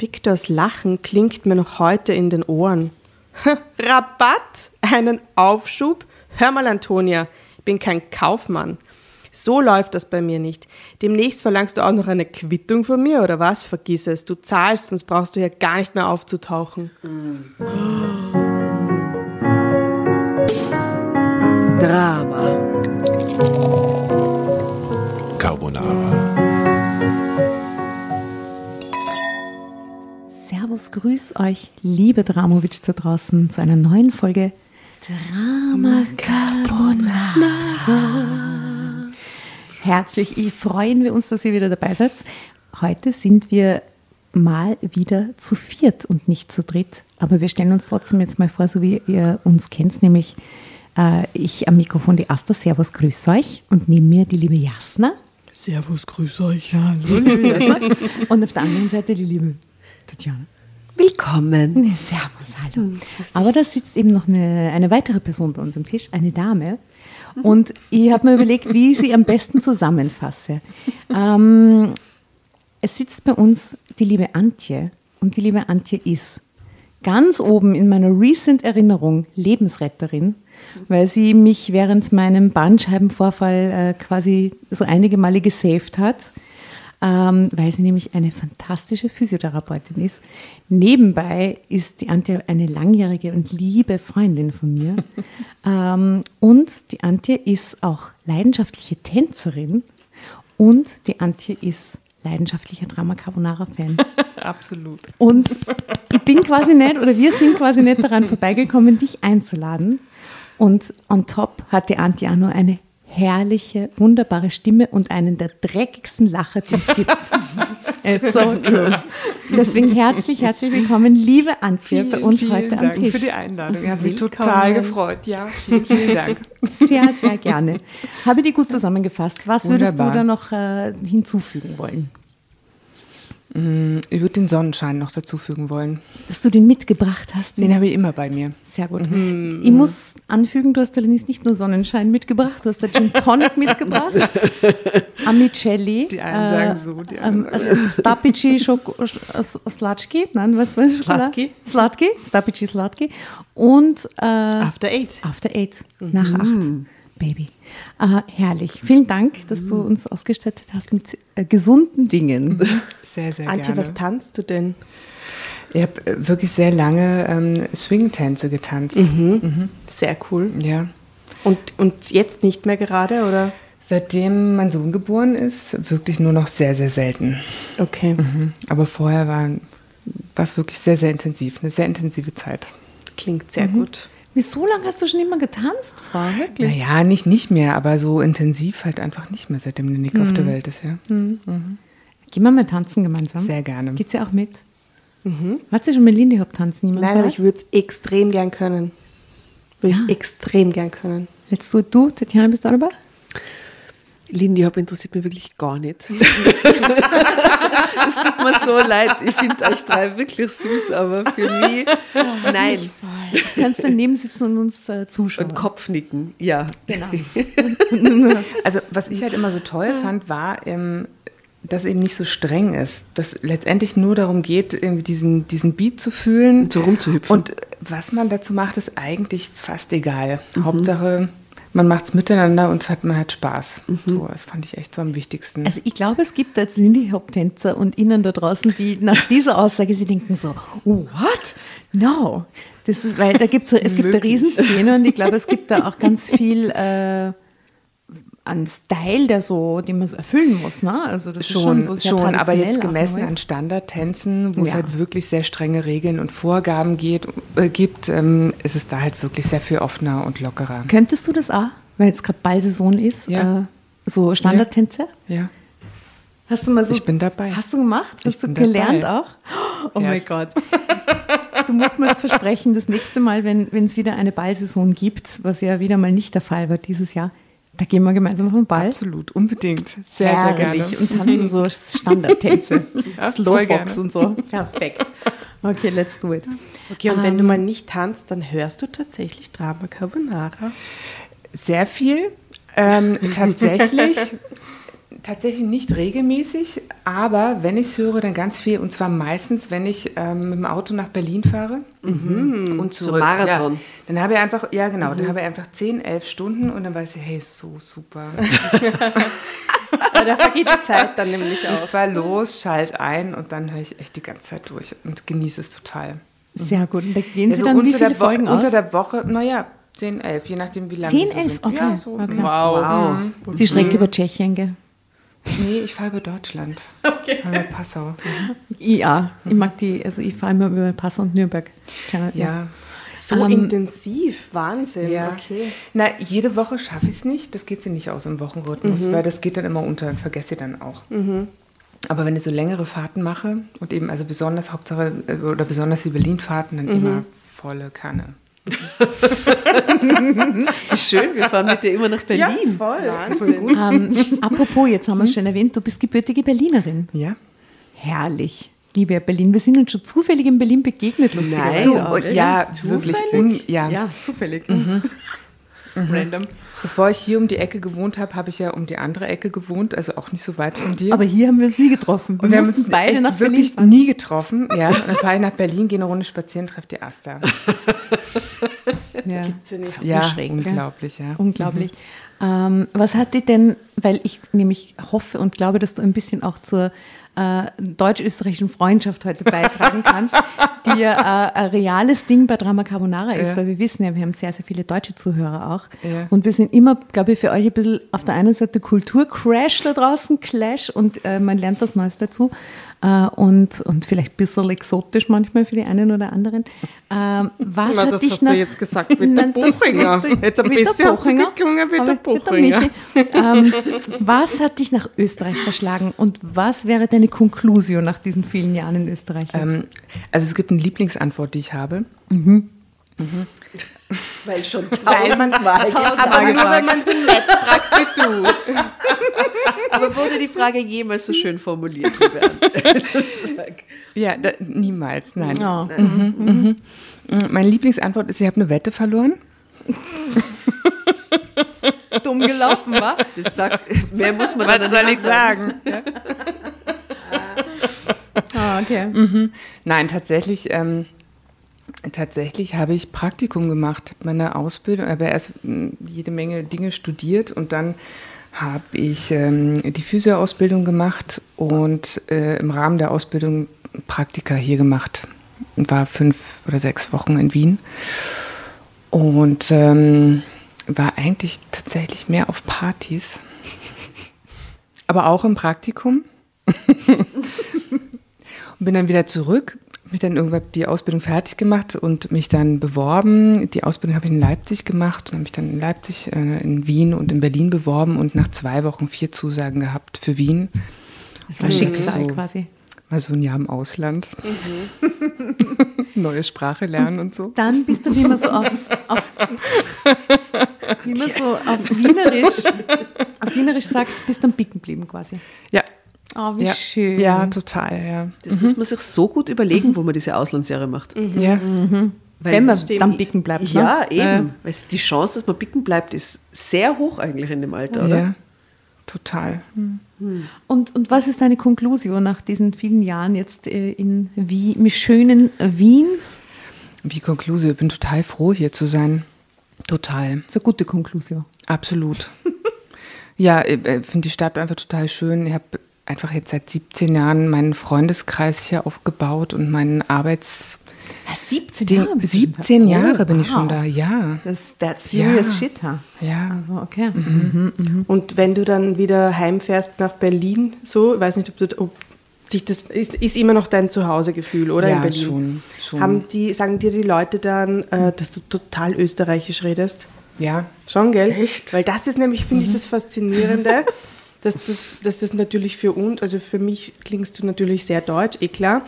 Viktors Lachen klingt mir noch heute in den Ohren. Rabatt? Einen Aufschub? Hör mal, Antonia, ich bin kein Kaufmann. So läuft das bei mir nicht. Demnächst verlangst du auch noch eine Quittung von mir oder was? Vergiss es. Du zahlst, sonst brauchst du ja gar nicht mehr aufzutauchen. Drama. Servus, grüß euch, liebe Dramovic da draußen, zu einer neuen Folge Drama Carbonara. Herzlich freuen wir uns, dass ihr wieder dabei seid. Heute sind wir mal wieder zu viert und nicht zu dritt. Aber wir stellen uns trotzdem jetzt mal vor, so wie ihr uns kennt, nämlich äh, ich am Mikrofon die Asta. Servus, grüß euch. Und neben mir die liebe Jasna. Servus, grüß euch. Hallo, liebe Jasna. Und auf der anderen Seite die liebe Tatjana. Willkommen. Servus, hallo. Aber da sitzt eben noch eine, eine weitere Person bei uns am Tisch, eine Dame. Und ich habe mir überlegt, wie ich sie am besten zusammenfasse. Ähm, es sitzt bei uns die liebe Antje. Und die liebe Antje ist ganz oben in meiner recent Erinnerung Lebensretterin, weil sie mich während meinem Bandscheibenvorfall äh, quasi so einige Male gesaved hat ähm, weil sie nämlich eine fantastische Physiotherapeutin ist. Nebenbei ist die Antje eine langjährige und liebe Freundin von mir. ähm, und die Antje ist auch leidenschaftliche Tänzerin und die Antje ist leidenschaftlicher Drama Carbonara-Fan. Absolut. Und ich bin quasi nicht, oder wir sind quasi nicht daran vorbeigekommen, dich einzuladen. Und on top hat die Antje auch nur eine herrliche, wunderbare Stimme und einen der dreckigsten Lacher, die es gibt. It's so true. Deswegen herzlich, herzlich willkommen, liebe Antje, bei uns vielen heute am Dank Tisch. für die Einladung. Ich habe mich total gefreut. Ja, vielen, vielen Dank. Sehr, sehr gerne. Habe die gut zusammengefasst. Was würdest Wunderbar. du da noch äh, hinzufügen wollen? Ich würde den Sonnenschein noch dazufügen wollen. Dass du den mitgebracht hast? Den habe ich immer bei mir. Sehr gut. Ich muss anfügen, du hast allerdings nicht nur Sonnenschein mitgebracht, du hast der Gin Tonic mitgebracht, Amicelli, Die einen sagen so, die ähm, anderen Stapici Schoko- Sch- Slatki, nein, was war das? Slatki. Slatki, Stapici Slatki und äh, After Eight. After Eight, nach acht, Baby. Äh, herrlich. Vielen Dank, dass du uns ausgestattet hast mit äh, gesunden Dingen. Sehr, sehr Antje, gerne. was tanzt du denn? Ich habe äh, wirklich sehr lange ähm, Swing-Tänze getanzt. Sehr cool. Ja. Und, und jetzt nicht mehr gerade, oder? Seitdem mein Sohn geboren ist, wirklich nur noch sehr, sehr selten. Okay. Mhm. Aber vorher war war es wirklich sehr, sehr intensiv. Eine sehr intensive Zeit. Klingt sehr gut. Wieso lange hast du schon immer getanzt, Frau? Wirklich? Naja, nicht, nicht mehr, aber so intensiv halt einfach nicht mehr, seitdem der Nick auf der Welt ist, ja. Gehen wir mal tanzen gemeinsam. Sehr gerne. Geht's ja auch mit? Hat sie schon mit Lindy Hop tanzen? Niemand Nein, aber ich würde es extrem gern können. Würde Ja. ich extrem gern können. Jetzt du, du, Tatjana, bist du auch dabei? Lindy Hop interessiert mich wirklich gar nicht. Es tut mir so leid. Ich finde euch drei wirklich süß, aber für mich, nein. Du kannst daneben sitzen und uns äh, zuschauen. Und Kopfnicken, ja. Genau. Also was ich halt immer so toll fand, war, ähm, dass eben nicht so streng ist. Dass letztendlich nur darum geht, irgendwie diesen, diesen Beat zu fühlen. Und so rumzuhüpfen. Und was man dazu macht, ist eigentlich fast egal. Hauptsache, man macht es miteinander und hat, man hat Spaß. So, das fand ich echt so am wichtigsten. Also ich glaube, es gibt als Lindy Hop Tänzer und Ihnen da draußen, die nach dieser Aussage sie denken so, what? No. Das ist, weil da gibt's so, es gibt eine Möglich. Riesenszene und ich glaube, es gibt da auch ganz viel äh, an Style, der so, den man so erfüllen muss. Ne? Also das ist schon Schon, so sehr schon, aber jetzt gemessen an Standardtänzen, wo es Ja. halt wirklich sehr strenge Regeln und Vorgaben geht, äh, gibt, ähm, ist es da halt wirklich sehr viel offener und lockerer. Könntest du das auch, weil jetzt gerade Ballsaison ist, Ja. äh, so Standardtänze? Ja. Hast du mal so. Ich bin dabei. Hast du gemacht? Hast Ich du gelernt dabei. auch? Oh mein Erst. Gott. Du musst mir jetzt versprechen, das nächste Mal, wenn es wieder eine Ballsaison gibt, was ja wieder mal nicht der Fall war dieses Jahr, da gehen wir gemeinsam auf den Ball. Absolut, unbedingt. Sehr, sehr gerne. Herrlich. Und tanzen so Standardtänze. Ja, Slowfox und so. Perfekt. Okay, let's do it. Okay, und wenn Ähm. du mal nicht tanzt, dann hörst du tatsächlich Drama Carbonara. Sehr viel. Ähm, tatsächlich Tatsächlich nicht regelmäßig, aber wenn ich es höre, dann ganz viel. Und zwar meistens, wenn ich ähm, mit dem Auto nach Berlin fahre und Zum zurück. Marathon. Ja. Dann habe ich einfach, ja genau, dann habe ich einfach 10, 11 Stunden und dann weiß ich, hey, ist so super. Da vergeht die Zeit dann nämlich Ich auch. fahr los, schalt ein und dann höre ich echt die ganze Zeit durch und genieße es total. Sehr gut. Und da gehen Sie Also dann wie unter viele der Wo- Folgen Unter aus? der Woche, naja, 10, 11, je nachdem, wie lange 10, die so 11? sind. Okay. Ja, so, okay. Wow. Sie streckt über Tschechien, gell? Nee, ich fahre über Deutschland. Okay. Ich fahre über Passau. Ja, ich mag die, also ich fahre immer über Passau und Nürnberg. Kleiner- Ja. So Ähm, intensiv, Wahnsinn. Ja. Okay. Na, jede Woche schaffe ich es nicht. Das geht sie nicht aus im Wochenrhythmus, weil das geht dann immer unter und vergesse ich dann auch. Aber wenn ich so längere Fahrten mache und eben also besonders Hauptsache äh, oder besonders die Berlin-Fahrten, dann immer volle Kanne. Schön, wir fahren mit dir immer nach Berlin. voll. Wahnsinn. Ähm, apropos, jetzt haben wir es schon erwähnt, du bist gebürtige Berlinerin. Ja. Herrlich. Liebe Berlin, wir sind uns schon zufällig in Berlin begegnet, Nein. lustigerweise. Du, Ja, ja, wirklich. Un, ja. Ja, zufällig. Random. Bevor ich hier um die Ecke gewohnt habe, habe ich ja um die andere Ecke gewohnt, also auch nicht so weit von dir. Aber hier haben wir uns nie getroffen. Wir, und wir haben uns beide echt nach Berlin wirklich fahren. nie getroffen. Ja, und dann fahre ich nach Berlin, gehe eine Runde spazieren, treffe die Asta. Ja. Ja, schräg, unglaublich, ja. Unglaublich. Ähm, was hat dir denn, weil ich nämlich hoffe und glaube, dass du ein bisschen auch zur äh, deutsch-österreichischen Freundschaft heute beitragen kannst, die ja äh, ein reales Ding bei Drama Carbonara ist, Ja. weil wir wissen ja, wir haben sehr, sehr viele deutsche Zuhörer auch. Ja. Und wir sind immer, glaube ich, für euch ein bisschen auf der einen Seite Kulturcrash da draußen, Clash und äh, man lernt was Neues dazu. Äh, und, und vielleicht ein bisschen exotisch manchmal für die einen oder anderen. Ähm, was Na, hat das dich hast nach, du jetzt gesagt mit der Nein, das Buchinger. der- Jetzt ein mit der bisschen hast du geklungen wie der Buchinger. Ähm, was hat dich nach Österreich verschlagen und was wäre deine Konklusion nach diesen vielen Jahren in Österreich? Ähm, also es gibt eine Lieblingsantwort, die ich habe. Weil schon Weil man, tausendmal aber nur wenn man so nett fragt wie du. Aber wurde die Frage jemals so schön formuliert? Ja, da, niemals, nein. Ja. Mhm, Meine Lieblingsantwort ist, ich habe eine Wette verloren. dumm gelaufen, war? Das sagt, mehr muss man dann soll nicht ich sagen? Ah, okay. Nein, tatsächlich, ähm, tatsächlich habe ich Praktikum gemacht, meine Ausbildung, aber erst mh, jede Menge Dinge studiert und dann habe ich ähm, die Physioausbildung gemacht und äh, im Rahmen der Ausbildung Praktika hier gemacht. Und war fünf oder sechs Wochen in Wien und ähm, war eigentlich tatsächlich mehr auf Partys, aber auch im Praktikum. Und bin dann wieder zurück, mich dann irgendwann die Ausbildung fertig gemacht und mich dann beworben. Die Ausbildung habe ich in Leipzig gemacht und habe mich dann in Leipzig, äh, in Wien und in Berlin beworben und nach zwei Wochen vier Zusagen gehabt für Wien. Das war Schicksal So. quasi. Mal so ein Jahr im Ausland. Neue Sprache lernen und so. Dann bist du, wie man so auf, auf wie man so auf Wienerisch, auf Wienerisch sagt, bist am Bicken geblieben quasi. Ja. Oh, wie ja. schön. Ja, total, ja. Das muss man sich so gut überlegen, wo man diese Auslandsjahre macht. Ja. Weil Wenn man dann bicken bleibt, ne? Ja, eben. Ja. Weil die Chance, dass man bicken bleibt, ist sehr hoch eigentlich in dem Alter, oder? ja. Total. Und, und was ist deine Konklusion nach diesen vielen Jahren jetzt äh, in Wien, im schönen Wien? Wie Konklusion, ich bin total froh, hier zu sein. Total. Das ist eine gute Konklusion. Absolut. ja, ich äh, finde die Stadt einfach total schön. Ich habe einfach jetzt seit 17 Jahren meinen Freundeskreis hier aufgebaut und meinen Arbeits... Ja, 17 Den- Jahre. bist du schon da. 17 Oh, Jahre bin ich schon da, ja. Das that's serious Ja. shit, ha? Ja. Also, okay. Und wenn du dann wieder heimfährst nach Berlin, so, ich weiß nicht, ob, du, ob sich das ist, ist immer noch dein Zuhausegefühl, oder Ja, in Berlin? schon, schon. Haben die, sagen dir die Leute dann, äh, dass du total österreichisch redest? Ja. Schon, gell? Echt? Weil das ist nämlich, finde ich, das Faszinierende, dass das, dass das natürlich für uns, also für mich klingst du natürlich sehr deutsch, eh klar,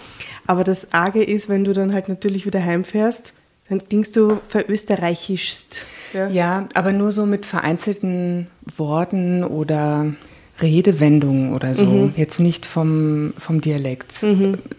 aber das Arge ist, wenn du dann halt natürlich wieder heimfährst, dann klingst du verösterreichischst. Ja. Ja, aber nur so mit vereinzelten Worten oder Redewendungen oder so. Jetzt nicht vom, vom Dialekt.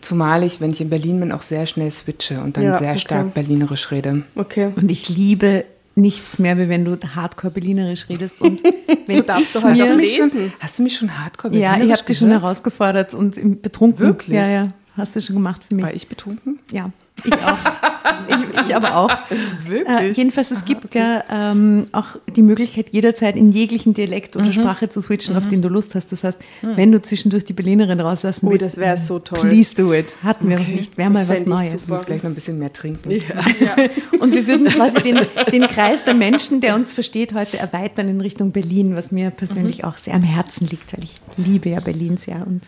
Zumal ich, wenn ich in Berlin bin, auch sehr schnell switche und dann Ja, sehr okay. stark berlinerisch rede. Okay. Und ich liebe nichts mehr, wie wenn du hardcore-berlinerisch redest. Und wenn So darfst du auch Hast du mich schon, lesen. hast du mich schon hardcore Ja, ich habe dich schon herausgefordert und betrunken. Wirklich? Ja, ja. Hast du schon gemacht für mich. War ich betrunken? Ja, ich auch. ich, ich aber auch. Wirklich? Äh, jedenfalls, es gibt ja ähm, auch die Möglichkeit, jederzeit in jeglichen Dialekt Mhm. oder Sprache zu switchen, auf den du Lust hast. Das heißt, wenn du zwischendurch die Berlinerin rauslassen Oh, willst, das wäre so toll. please do it. Hatten wir noch nicht. Wäre mal was Neues. Ich muss gleich noch ein bisschen mehr trinken. Und wir würden quasi den, den Kreis der Menschen, der uns versteht, heute erweitern in Richtung Berlin, was mir persönlich auch sehr am Herzen liegt, weil ich liebe ja Berlin sehr und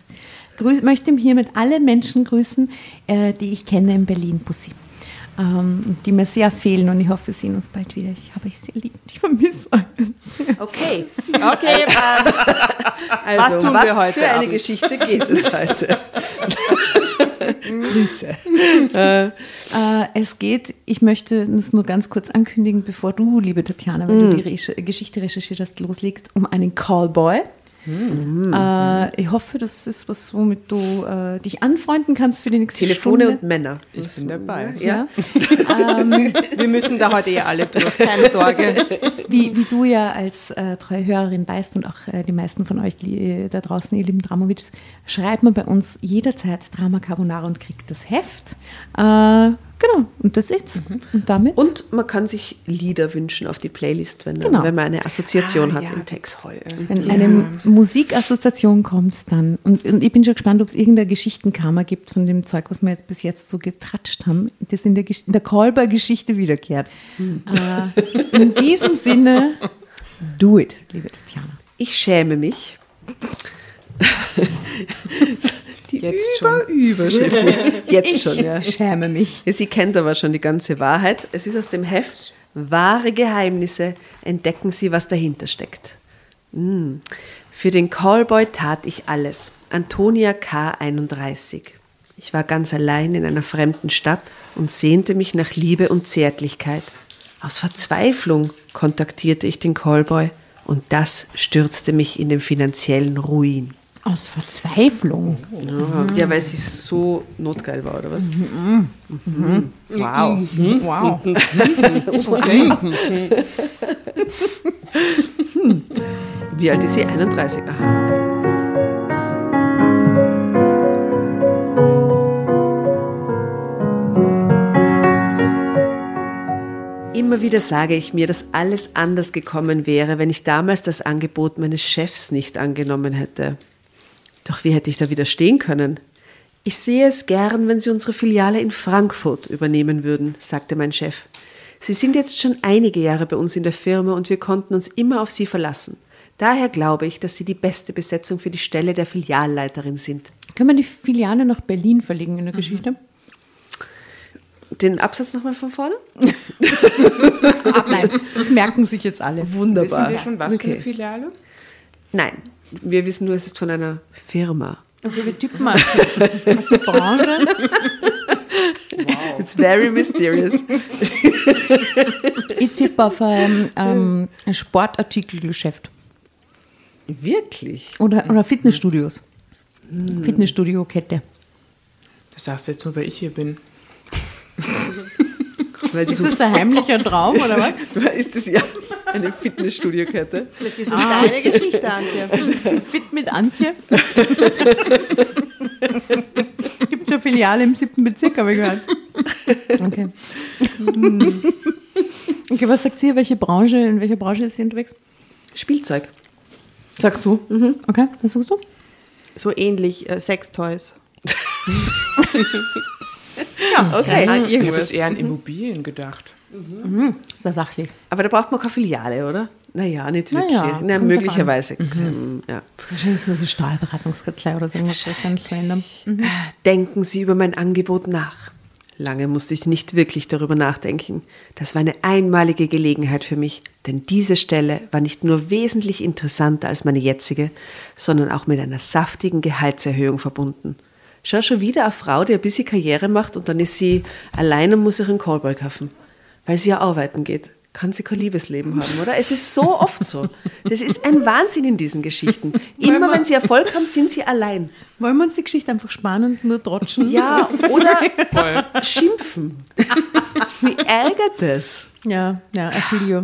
grüß, möchte hiermit alle Menschen grüßen, äh, die ich kenne in Berlin, Pussy. Ähm, die mir sehr fehlen und ich hoffe, wir sehen uns bald wieder. Ich habe euch sehr lieb. Ich vermisse euch. Okay. Okay, ähm, Also, Was tun wir heute für eine Abend? Geschichte geht es heute? Grüße. Äh, es geht, ich möchte es nur ganz kurz ankündigen, bevor du, liebe Tatjana, weil du die Reche- Geschichte recherchiert hast, loslegst, um einen Callboy. Äh, ich hoffe, das ist was, womit du äh, dich anfreunden kannst für die nächste Telefone Stunde. und Männer. Ich bin dabei. ja. wir müssen da heute eh alle durch, keine Sorge. Wie, wie du ja als äh, treue Hörerin weißt und auch äh, die meisten von euch die, da draußen, ihr lieben Dramovics, schreibt man bei uns jederzeit Drama Carbonara und kriegt das Heft. Genau, und das ist Und damit? Und man kann sich Lieder wünschen auf die Playlist, wenn, Genau. wenn man eine Assoziation hat ja, im Text. Toll. Wenn eine Musikassoziation kommt, dann, und, und ich bin schon gespannt, ob es irgendeine Geschichtenkammer gibt von dem Zeug, was wir jetzt bis jetzt so getratscht haben, das in der, Gesch- in der Callboy-Geschichte wiederkehrt. Äh, in diesem Sinne, do it, liebe Tatjana. Ich schäme mich. die Jetzt Über Überschrift. Jetzt schon, ja. Ich schäme mich. Ja, Sie kennt aber schon die ganze Wahrheit. Es ist aus dem Heft Wahre Geheimnisse. Entdecken Sie, was dahinter steckt. Hm. Für den Callboy tat ich alles. Antonia K. 31. Ich war ganz allein in einer fremden Stadt und sehnte mich nach Liebe und Zärtlichkeit. Aus Verzweiflung kontaktierte ich den Callboy und das stürzte mich in den finanziellen Ruin. Aus Verzweiflung. Ja, weil sie so notgeil war, oder was? Wow. Wow. Wie alt ist sie? 31. Aha. Okay. Immer wieder sage ich mir, dass alles anders gekommen wäre, wenn ich damals das Angebot meines Chefs nicht angenommen hätte. Doch wie hätte ich da widerstehen können? Ich sehe es gern, wenn Sie unsere Filiale in Frankfurt übernehmen würden, sagte mein Chef. Sie sind jetzt schon einige Jahre bei uns in der Firma und wir konnten uns immer auf Sie verlassen. Daher glaube ich, dass Sie die beste Besetzung für die Stelle der Filialleiterin sind. Können wir die Filiale nach Berlin verlegen in der Geschichte? Den Absatz nochmal von vorne? Nein, das merken sich jetzt alle. Wissen wir schon, was für Okay. eine Filiale? Nein, wir wissen nur, es ist von einer Firma. Okay, wir tippen mal auf die Branche. It's very mysterious. Ich tippe auf ein, ähm, ein Sportartikelgeschäft Wirklich? oder, oder Fitnessstudios. Fitnessstudio-Kette. Das sagst du jetzt nur, weil ich hier bin. Weil Ist das ein heimlicher Traum oder was? ist das ja eine Fitnessstudio-Kette? Vielleicht ist es deine Geschichte, Antje. Fit mit Antje. Gibt schon Filiale im siebten Bezirk, habe ich gehört. Okay. Okay, was sagt sie? Welche Branche, in welcher Branche ist sie unterwegs? Spielzeug. Sagst du? Okay, was sagst du? So ähnlich äh, Sextoys. Ja, Okay. Ich habe jetzt eher an Immobilien gedacht. Sehr sachlich. Aber da braucht man keine Filiale, oder? Naja, nicht Naja, wirklich. kommt Na, möglicherweise. Ähm, Ja. Wahrscheinlich ist das eine Stahlberatungskanzlei oder so ganz random. Denken Sie über mein Angebot nach. Lange musste ich nicht wirklich darüber nachdenken. Das war eine einmalige Gelegenheit für mich, denn diese Stelle war nicht nur wesentlich interessanter als meine jetzige, sondern auch mit einer saftigen Gehaltserhöhung verbunden. Schau schon wieder eine Frau, die ein bisschen Karriere macht und dann ist sie allein und muss ihren Callboy kaufen, weil sie ja arbeiten geht. Kann sie kein Liebesleben haben, oder? Es ist so oft so. Das ist ein Wahnsinn in diesen Geschichten. Immer wenn sie Erfolg haben, sind sie allein. Wollen wir uns die Geschichte einfach sparen und nur trotschen? Ja, oder schimpfen. Wie ärgert das? Ja, ja, I feel you.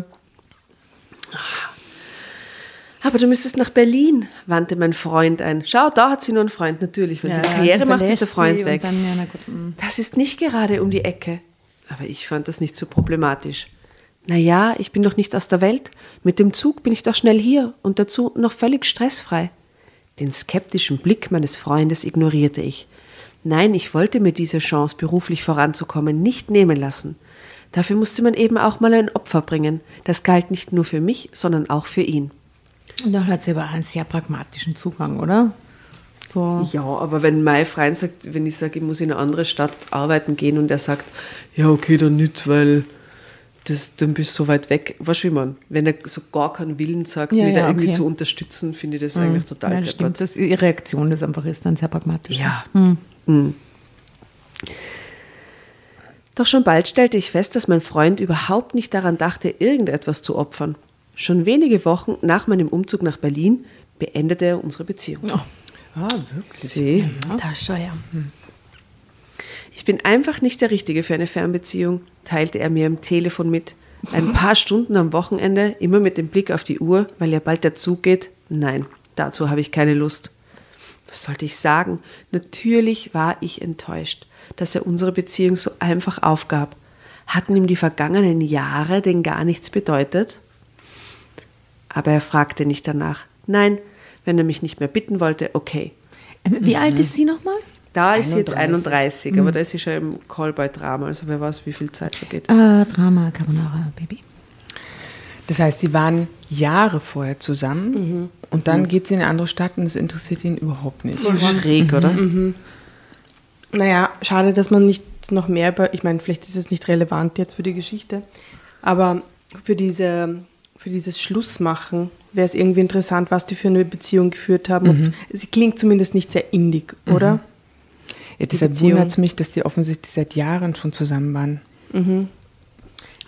Aber du müsstest nach Berlin, wandte mein Freund ein. Schau, da hat sie nur einen Freund, natürlich. Wenn Ja, sie Karriere macht, ist der Freund weg. Dann, ja, gut, mm. Das ist nicht gerade um die Ecke. Aber ich fand das nicht so problematisch. Naja, ich bin doch nicht aus der Welt. Mit dem Zug bin ich doch schnell hier und dazu noch völlig stressfrei. Den skeptischen Blick meines Freundes ignorierte ich. Nein, ich wollte mir diese Chance, beruflich voranzukommen, nicht nehmen lassen. Dafür musste man eben auch mal ein Opfer bringen. Das galt nicht nur für mich, sondern auch für ihn. Und da hat sie aber einen sehr pragmatischen Zugang, oder? So. Ja, aber wenn mein Freund sagt, wenn ich sage, ich muss in eine andere Stadt arbeiten gehen und er sagt, ja, okay, dann nicht, weil das, dann bist du so weit weg. Weißt du, wie man? Wenn er so gar keinen Willen sagt, Ja, mich da ja, irgendwie okay. zu unterstützen, finde ich das eigentlich total ja, stimmt. deppert. Das, ihre Reaktion ist einfach ist dann sehr pragmatisch. Ja. Mhm. Doch schon bald stellte ich fest, dass mein Freund überhaupt nicht daran dachte, irgendetwas zu opfern. Schon wenige Wochen nach meinem Umzug nach Berlin beendete er unsere Beziehung. Ah, wirklich? Sie? Da schau ja. Ich bin einfach nicht der Richtige für eine Fernbeziehung, teilte er mir am Telefon mit. Ein paar Stunden am Wochenende, immer mit dem Blick auf die Uhr, weil ja bald der Zug geht. Nein, dazu habe ich keine Lust. Was sollte ich sagen? Natürlich war ich enttäuscht, dass er unsere Beziehung so einfach aufgab. Hatten ihm die vergangenen Jahre denn gar nichts bedeutet? Aber er fragte nicht danach. Nein, wenn er mich nicht mehr bitten wollte, okay. Ähm, Wie alt ist sie nochmal? Da ist sie jetzt 31. 31, aber da ist sie schon im Callboy-Drama, also wer weiß, wie viel Zeit vergeht. Äh, Drama Carbonara Baby. Das heißt, sie waren Jahre vorher zusammen und dann geht sie in eine andere Stadt und es interessiert ihn überhaupt nicht. Schräg, oder? Naja, schade, dass man nicht noch mehr über, ich meine, vielleicht ist es nicht relevant jetzt für die Geschichte, aber für, diese, für dieses Schlussmachen wäre es irgendwie interessant, was die für eine Beziehung geführt haben. Und sie klingt zumindest nicht sehr indig, oder? Ja, deshalb Beziehung. wundert es mich, dass die offensichtlich seit Jahren schon zusammen waren.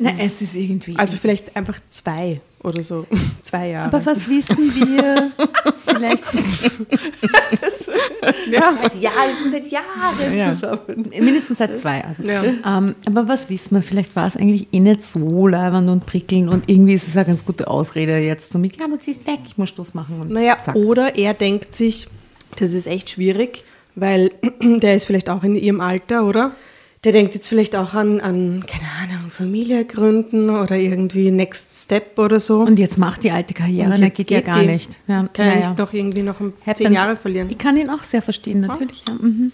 Na, es ist irgendwie. Also vielleicht einfach zwei oder so. zwei Jahre. aber was wissen wir? Vielleicht ja. Ja, wir sind seit Jahren Ja. zusammen. mindestens seit zwei. Also. Ja. Ähm, aber was wissen wir? Vielleicht war es eigentlich eh nicht so leibend und prickelnd und irgendwie ist es eine ganz gute Ausrede jetzt so mit, ja, du ziehst weg, ich muss Schluss machen. Und Naja, zack. oder er denkt sich, das ist echt schwierig, weil der ist vielleicht auch in ihrem Alter, oder? Der denkt jetzt vielleicht auch an, an keine Ahnung, Familie gründen oder irgendwie Next Step oder so. Und jetzt macht die alte Karriere, Und na, jetzt geht ja geht gar die. nicht. Ja, Kann er naja. nicht noch irgendwie noch um Happens. zehn Jahre verlieren. Ich kann ihn auch sehr verstehen, natürlich. Ja. Mhm.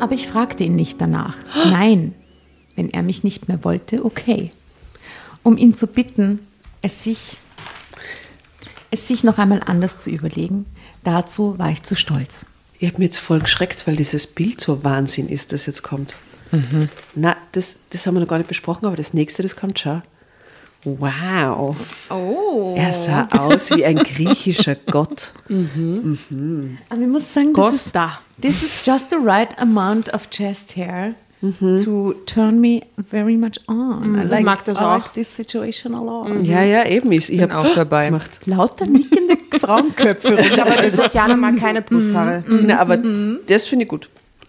Aber ich fragte ihn nicht danach. Nein, wenn er mich nicht mehr wollte, okay. Um ihn zu bitten, es sich, es sich noch einmal anders zu überlegen, dazu war ich zu stolz. Ich habe mir jetzt voll geschreckt, weil dieses Bild so Wahnsinn ist, das jetzt kommt. Na, das, das haben wir noch gar nicht besprochen, aber das nächste, das kommt schon. Wow. Oh. Er sah aus wie ein griechischer Gott. Aber ich muss sagen, das ist, this is just the right amount of chest hair to turn me very much on. I like, mag das I like auch. this situation a lot. Ja, ja, eben. Ich, ich Bin habe auch dabei. gemacht. Lauter nickende Frauenköpfe. Aber die Tatjana mag keine Brusthaare. Na, aber das finde ich gut.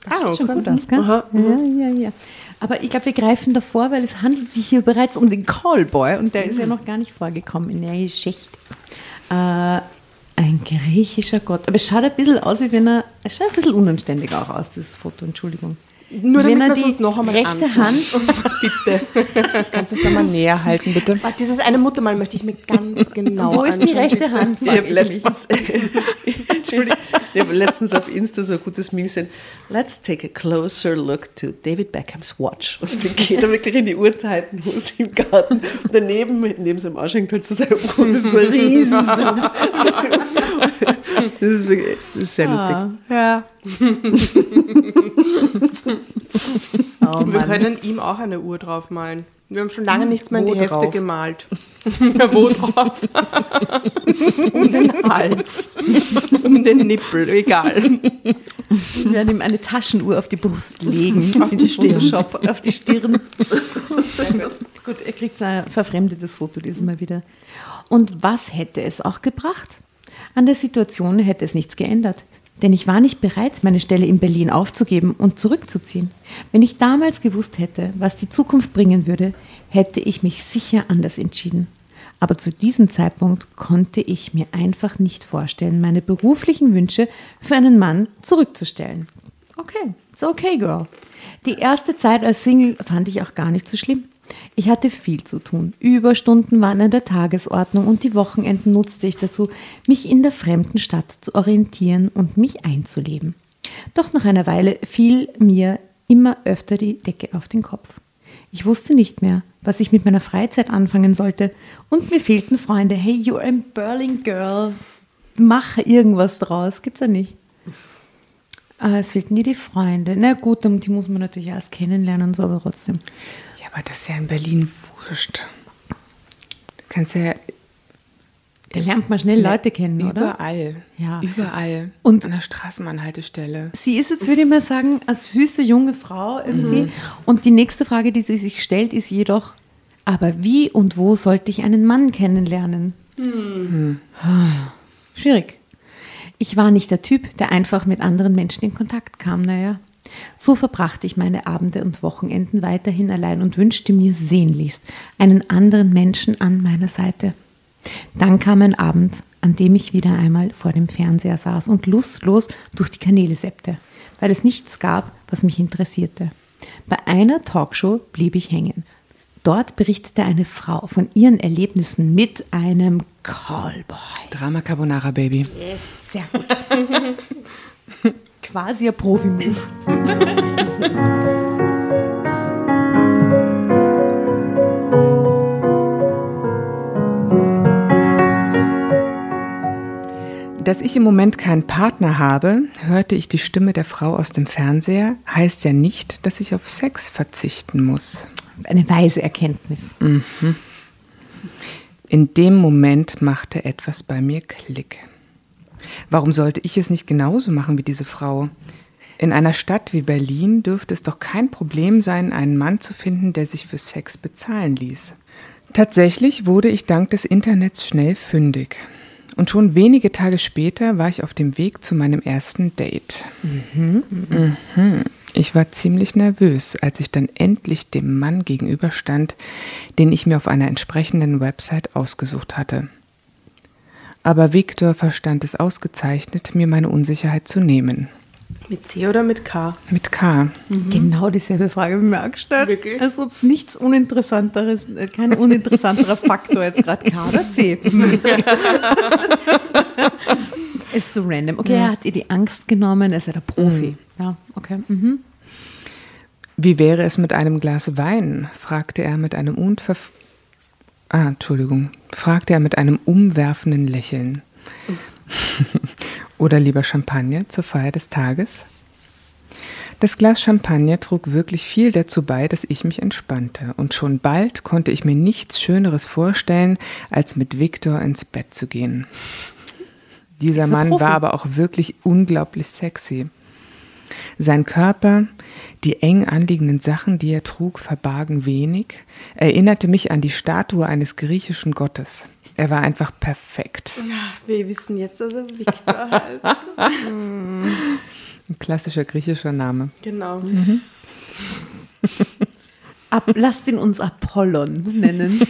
Ah, Sieht schon gut aus, gell? Aha, Ja, ja, ja. Aber ich glaube, wir greifen davor, weil es handelt sich hier bereits um den Callboy und der ist ja noch gar nicht vorgekommen in der Geschichte. Äh, ein griechischer Gott. Aber es schaut ein bisschen aus, wie wenn er. Es schaut ein bisschen unanständig auch aus, dieses Foto, Entschuldigung. Nur damit wir uns noch einmal rechte anschauen. Hand. Kannst du es nochmal näher halten, bitte? Warte, Dieses eine Muttermal möchte ich mir ganz genau Wo ist die rechte bitte. Hand? Ich habe letztens, ich habe letztens auf Insta so ein gutes Meme gesehen. Let's take a closer look to David Beckhams Watch. Und dann geht er wirklich in die Uhrzeitenhose im Garten. Und daneben, neben seinem Ausschank, halt so sein Uhr. Das ist so ein Riesenzoom. Das ist, wirklich, das ist sehr lustig. Ja. oh, Wir Mann. können ihm auch eine Uhr draufmalen. Wir haben schon lange nichts mehr in Wo die Hefte drauf? gemalt. ja, wo drauf? um den Hals. um den Nippel, egal. Wir werden ihm eine Taschenuhr auf die Brust legen. Auf die Photoshop, auf die Stirn. gut. gut, er kriegt ein verfremdetes Foto dieses Mal wieder. Und was hätte es auch gebracht? An der Situation hätte es nichts geändert. Denn ich war nicht bereit, meine Stelle in Berlin aufzugeben und zurückzuziehen. Wenn ich damals gewusst hätte, was die Zukunft bringen würde, hätte ich mich sicher anders entschieden. Aber zu diesem Zeitpunkt konnte ich mir einfach nicht vorstellen, meine beruflichen Wünsche für einen Mann zurückzustellen. Okay, so okay, Girl. Die erste Zeit als Single fand ich auch gar nicht so schlimm. Ich hatte viel zu tun. Überstunden waren an der Tagesordnung und die Wochenenden nutzte ich dazu, mich in der fremden Stadt zu orientieren und mich einzuleben. Doch nach einer Weile fiel mir immer öfter die Decke auf den Kopf. Ich wusste nicht mehr, was ich mit meiner Freizeit anfangen sollte und mir fehlten Freunde. Hey, you're a Berlin Girl, mach irgendwas draus. Gibt's ja nicht. Aber es fehlten dir die Freunde. Na gut, die muss man natürlich erst kennenlernen, so aber trotzdem. Aber das ist ja in Berlin wurscht. Du kannst ja Da lernt man schnell Leute kennen, oder? überall. Ja. Überall. Und- an der Straßenbahnhaltestelle. Sie ist jetzt, würde ich mal sagen, eine süße junge Frau irgendwie. Und die nächste Frage, die sie sich stellt, ist jedoch, aber wie und wo sollte ich einen Mann kennenlernen? Ah, Schwierig. Ich war nicht der Typ, der einfach mit anderen Menschen in Kontakt kam, naja. So verbrachte ich meine Abende und Wochenenden weiterhin allein und wünschte mir sehnlichst einen anderen Menschen an meiner Seite. Dann kam ein Abend, an dem ich wieder einmal vor dem Fernseher saß und lustlos durch die Kanäle seppte, weil es nichts gab, was mich interessierte. Bei einer Talkshow blieb ich hängen. Dort berichtete eine Frau von ihren Erlebnissen mit einem Callboy. Drama Carbonara Baby. Sehr gut. Quasi ein Profi-Move. Dass ich im Moment keinen Partner habe, hörte ich die Stimme der Frau aus dem Fernseher, heißt ja nicht, dass ich auf Sex verzichten muss. Eine weise Erkenntnis. In dem Moment machte etwas bei mir Klick. Warum sollte ich es nicht genauso machen wie diese Frau? In einer Stadt wie Berlin dürfte es doch kein Problem sein, einen Mann zu finden, der sich für Sex bezahlen ließ. Tatsächlich wurde ich dank des Internets schnell fündig. Und schon wenige Tage später war ich auf dem Weg zu meinem ersten Date. Mhm. Ich war ziemlich nervös, als ich dann endlich dem Mann gegenüberstand, den ich mir auf einer entsprechenden Website ausgesucht hatte. Aber Victor verstand es ausgezeichnet, mir meine Unsicherheit zu nehmen. Mit C oder mit K? Mit K. Genau dieselbe Frage habe ich mir auch gestellt. Wirklich? Also nichts Uninteressanteres, äh, kein uninteressanterer Faktor jetzt gerade K oder C. ist so random. Okay, er hat ihr die Angst genommen, er ist ja der Profi. Ja, okay. Mhm. Wie wäre es mit einem Glas Wein? fragte er mit einem unverf ah, Entschuldigung, fragte er mit einem umwerfenden Lächeln. Oder lieber Champagner zur Feier des Tages? Das Glas Champagner trug wirklich viel dazu bei, dass ich mich entspannte, und schon bald konnte ich mir nichts Schöneres vorstellen, als mit Viktor ins Bett zu gehen. Dieser Mann Profi. war aber auch wirklich unglaublich sexy. Sein Körper, die eng anliegenden Sachen, die er trug, verbargen wenig, erinnerte mich an die Statue eines griechischen Gottes. Er war einfach perfekt. Wir wissen jetzt, dass er Victor heißt. Ein klassischer griechischer Name. Genau. Ab, lasst ihn uns Apollon nennen.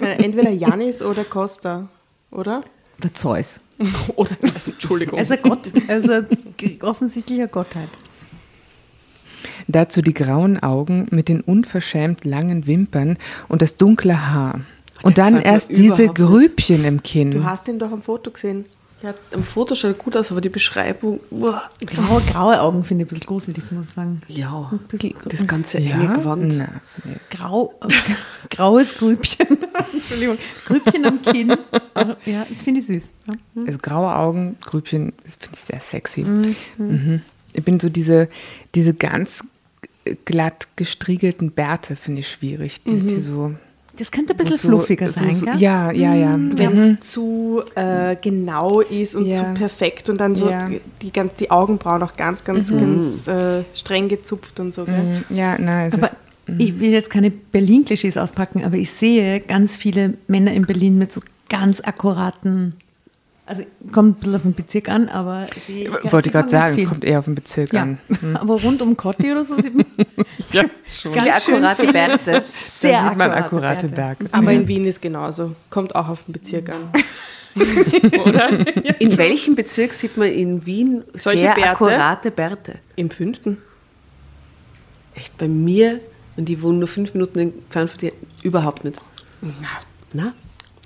Äh, Entweder Janis oder Costa, oder? Oder Zeus. Oder Zeus, Entschuldigung. Er ist ein Gott. Er ist ein offensichtlicher Gottheit. Dazu die grauen Augen mit den unverschämt langen Wimpern und das dunkle Haar. Und dann erst diese überhaupt nicht. Grübchen im Kinn. Du hast ihn doch am Foto gesehen. Ja, am Foto schaut er gut aus, aber die Beschreibung. uah. Graue, graue Augen finde ich ein bisschen gruselig, muss ich sagen. Ja, Ein bisschen das ganze ja? enge Gewand. Na, nee. grau, graues Grübchen. Entschuldigung. Grübchen am Kinn. Ja, das finde ich süß. Ja. Also graue Augen, Grübchen, das finde ich sehr sexy. Mhm. Ich bin so diese, diese ganz glatt gestriegelten Bärte finde ich schwierig. Die, die so, Das könnte ein bisschen so, fluffiger so, sein, so, gell? Ja, ja, ja. Wenn es zu äh, genau ist und Ja. zu perfekt und dann so Ja. die, ganz, die Augenbrauen auch ganz, ganz, ganz äh, streng gezupft und so. Gell? Mhm. Ja, nein, es Aber ist, ich will jetzt keine Berlin-Klischees auspacken, aber ich sehe ganz viele Männer in Berlin mit so ganz akkuraten Also kommt ein bisschen auf den Bezirk an, aber sie, Wollte ich gerade sagen, es kommt eher auf den Bezirk ja. an. Aber rund um Kotti oder so sieht man Ja, schon. Viele ganz schön akkurate Bärte. sehr da sieht man akkurate. Berge. Aber in Wien ist genauso. Kommt auch auf den Bezirk an. In welchem Bezirk sieht man in Wien Solche sehr Bärte? akkurate Bärte? Im fünften. Echt bei mir, und die wohnen nur fünf Minuten entfernt von dir, überhaupt nicht. Na?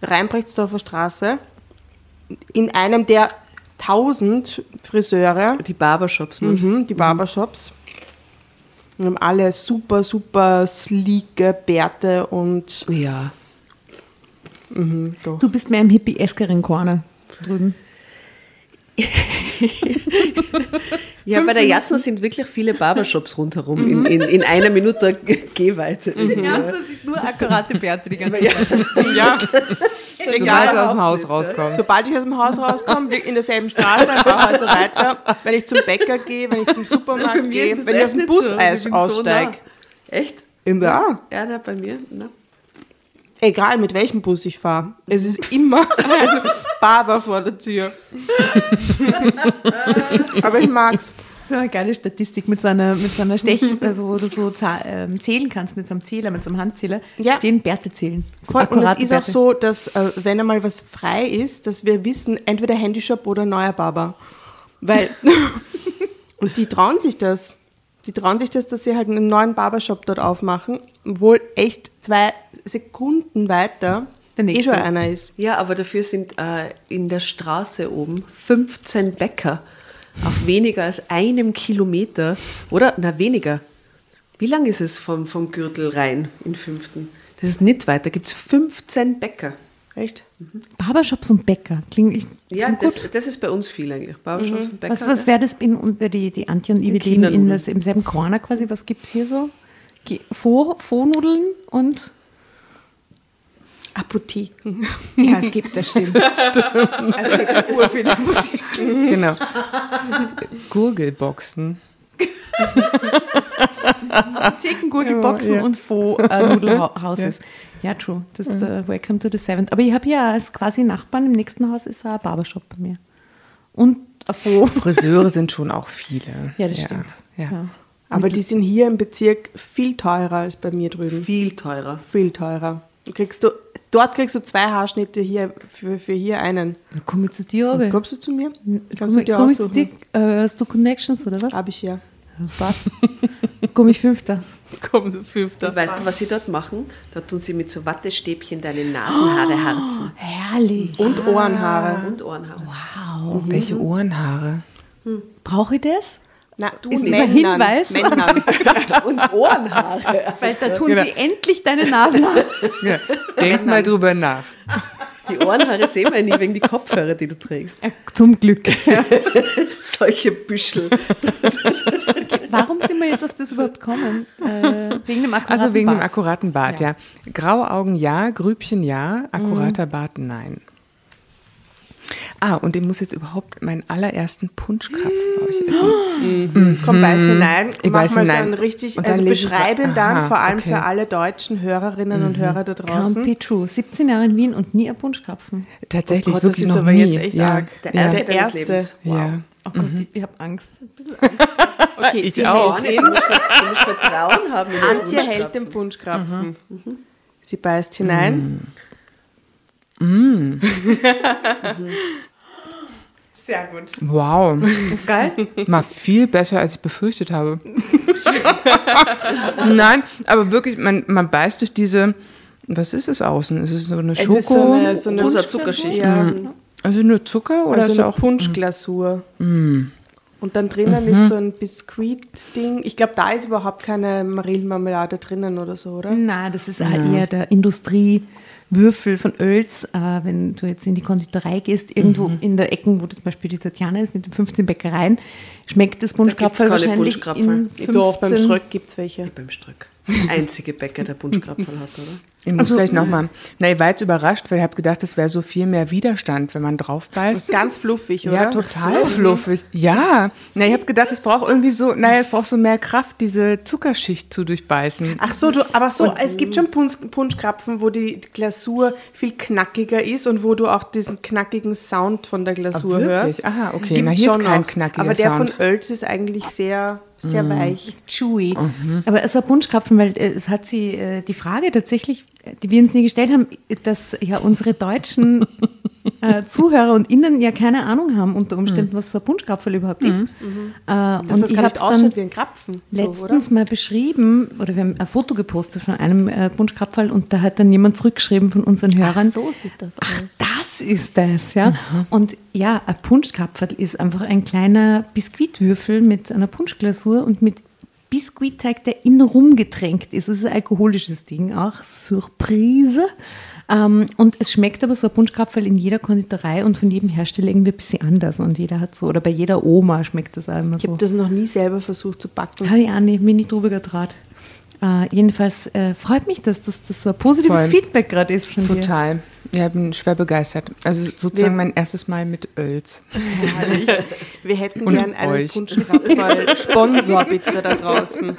Rheinbrechtsdorfer Straße. In einem der tausend Friseure, Die Barbershops. du? mhm, die Barbershops. Wir haben alle super, super sleeke Bärte und Ja. mhm, doch. Du bist mehr im hippie-eskeren Corner drüben. Ja, bei der Jasna sind wirklich viele Barbershops rundherum in, in, in einer Minute Gehweite. Ja, das sind nur akkurate Bärte die ganze Ja, Sobald du aus dem Haus rauskommst. Sobald ich aus dem Haus rauskomme, in derselben Straße, ein paar Häuser weiter, wenn ich zum Bäcker gehe, wenn ich zum Supermarkt gehe, wenn ich aus dem Buseis aussteige. Echt? Ja, Ja, na, bei mir. Na. egal mit welchem Bus ich fahre. Es ist immer Barber vor der Tür. Aber ich mag's. Das ist eine geile Statistik mit so einer, mit so einer Stech, also wo du so ähm, zählen kannst mit so einem Zähler, mit so einem Handzähler. Ja. Stehen Bärte zählen. Voll, und es ist auch Bärte. so, dass äh, wenn einmal was frei ist, dass wir wissen, entweder Handyshop oder neuer Barber. Weil, und die trauen sich das. Die trauen sich das, dass sie halt einen neuen Barbershop dort aufmachen, obwohl echt zwei Sekunden weiter Der eh nächste schon einer ist. Ja, aber dafür sind äh, in der Straße oben 15 Bäcker auf weniger als einem Kilometer. Oder? Na, weniger. Wie lang ist es vom, vom Gürtel rein in fünften? Das ist nicht weit, da gibt es 15 Bäcker. Echt? Barbershops und Bäcker. Klingt, ich, Ja, klingt das, gut. das ist bei uns viel eigentlich. Barbershops und Bäcker. Was, was wäre das in, unter die, die Antje und leben in China-Nudeln. das, im selben Corner quasi? Was gibt es hier so? Fo-Nudeln und. Apotheken. Ja, es gibt, das stimmt. Es gibt urviele Apotheken. Genau. Gurgelboxen. Apotheken, Gurgelboxen Ja. und Faux-Nudelhouses. ja. true. Das ist der Welcome to the Seventh. Aber ich habe ja als quasi Nachbarn im nächsten Haus ist ein Barbershop bei mir. Und ein Faux. Friseure sind schon auch viele. Ja, das stimmt. Ja. Ja. Aber die sind hier im Bezirk viel teurer als bei mir drüben. viel teurer. Viel teurer. Du kriegst du, dort kriegst du zwei Haarschnitte hier für, für hier einen. Dann komme ich zu dir, aber. Kommst du zu mir? Kannst Komm, du dir komm ich zu aussuchen? dir, äh, hast du Connections oder was? Hab ich ja. Passt. Komme ich Fünfter. Komm, so fünfter. Und weißt du, was sie dort machen? Da tun sie mit so Wattestäbchen deine Nasenhaare harzen. Herrlich. Und Ohrenhaare. Und Ohrenhaare. Wow. Welche Ohrenhaare? Brauche ich das? Na, du Ist ein Hinweis? Männern. Und Ohrenhaare. Weil da tun Genau. sie endlich deine Nasenhaare. Ja. Denk mal drüber nach. Die Ohrenhaare sehen wir nie wegen die Kopfhörer, die du trägst. Ja, zum Glück. Solche Büschel. Warum sind wir jetzt auf das überhaupt gekommen? Äh, wegen dem akkuraten Also wegen dem Bart. akkuraten Bart, ja. Graue Augen ja, Grübchen ja, akkurater Bart nein. Ah, und ich muss jetzt überhaupt meinen allerersten Punschkrapfen bei euch essen. Komm, beiß hinein. Ich Mach mal so hinein. einen richtig, Und dann also lese ich- beschreibe ihn dann, Aha, vor allem okay. für alle deutschen Hörerinnen und Hörer da Can't draußen. be true. 17 Jahre in Wien und nie ein Punschkrapfen. Tatsächlich, Oh Gott, das wirklich ist noch aber nie. jetzt echt ja. arg. Der ja. erste Der erste. Lebens. Ja. Oh Gott, ich, ich habe Angst. Okay, Ich sie auch. hält du musst Vertrauen haben. den Antje hält den Punschkrapfen. Punschkrapfen. Sie beißt hinein. Sehr gut. Wow, Ist geil? mal viel besser, als ich befürchtet habe. Nein, aber wirklich, man, man beißt durch diese, was ist es außen? Ist es so eine Es Schoko? ist so eine, so eine Rosa Zuckerschicht. Ja, also nur Zucker oder also ist eine auch Punschglasur. Und dann drinnen ist so ein Biskuit-Ding. Ich glaube, da ist überhaupt keine Marillenmarmelade drinnen oder so, oder? Nein, das ist auch eher der Industriewürfel von Oels. Äh, wenn du jetzt in die Konditorei gehst, irgendwo Mhm. in der Ecken, wo zum Beispiel die Tatjana ist, mit den 15 Bäckereien, schmeckt das Punschkrapfen keine wahrscheinlich in 15... Doch, beim Ströck gibt es welche. Beim Ströck. Der einzige Bäcker, der Punschkrapfen hat, oder? Ich muss gleich nochmal. Na, ich war jetzt überrascht, weil ich habe gedacht, es wäre so viel mehr Widerstand, wenn man drauf Das beißt. ist ganz fluffig, oder? Ja, total fluffig. Ja. Na, ich habe gedacht, es braucht irgendwie so, naja, es braucht so mehr Kraft, diese Zuckerschicht zu durchbeißen. Ach so, du, aber so, es gibt schon Punsch, Punschkrapfen, wo die Glasur viel knackiger ist und wo du auch diesen knackigen Sound von der Glasur Ah, wirklich? hörst. Aha, okay. Gibt's Na, hier ist kein auch. knackiger Aber der Sound. von Oels ist eigentlich sehr, sehr Mm. weich. chewy. Aber es ist ein Punschkrapfen, weil äh, es hat sie äh, die Frage tatsächlich, die wir uns nie gestellt haben, dass ja unsere deutschen äh, Zuhörer und Innen ja keine Ahnung haben unter Umständen, was so ein Punschkrapfen überhaupt ist. Äh, Dass und das ich habe ausschaut wie ein Krapfen. So, oder? letztens mal beschrieben, oder wir haben ein Foto gepostet von einem äh, Punschkrapferl und da hat dann jemand zurückgeschrieben von unseren Hörern, so sieht das Ach, aus. das ist das, ja. Und ja, ein Punschkrapferl ist einfach ein kleiner Biskuitwürfel mit einer Punschglasur und mit Biskuitteig, der innen rumgetränkt ist. Das ist ein alkoholisches Ding auch. Surprise. Ähm, und es schmeckt aber so ein Punschkrapferl in jeder Konditorei und von jedem Hersteller irgendwie ein bisschen anders. Und jeder hat so, oder bei jeder Oma schmeckt das auch immer Ich so. habe das noch nie selber versucht zu backen. Habe ich auch nicht, mir nicht drüber getraut. Äh, jedenfalls äh, freut mich, dass das, das so ein positives Voll. Feedback gerade ist von dir. Total. Ja, ich bin schwer begeistert. Also sozusagen mein erstes Mal mit Öls. Wir hätten Und gern einen euch. Punschkrapferl-Sponsor bitte da draußen.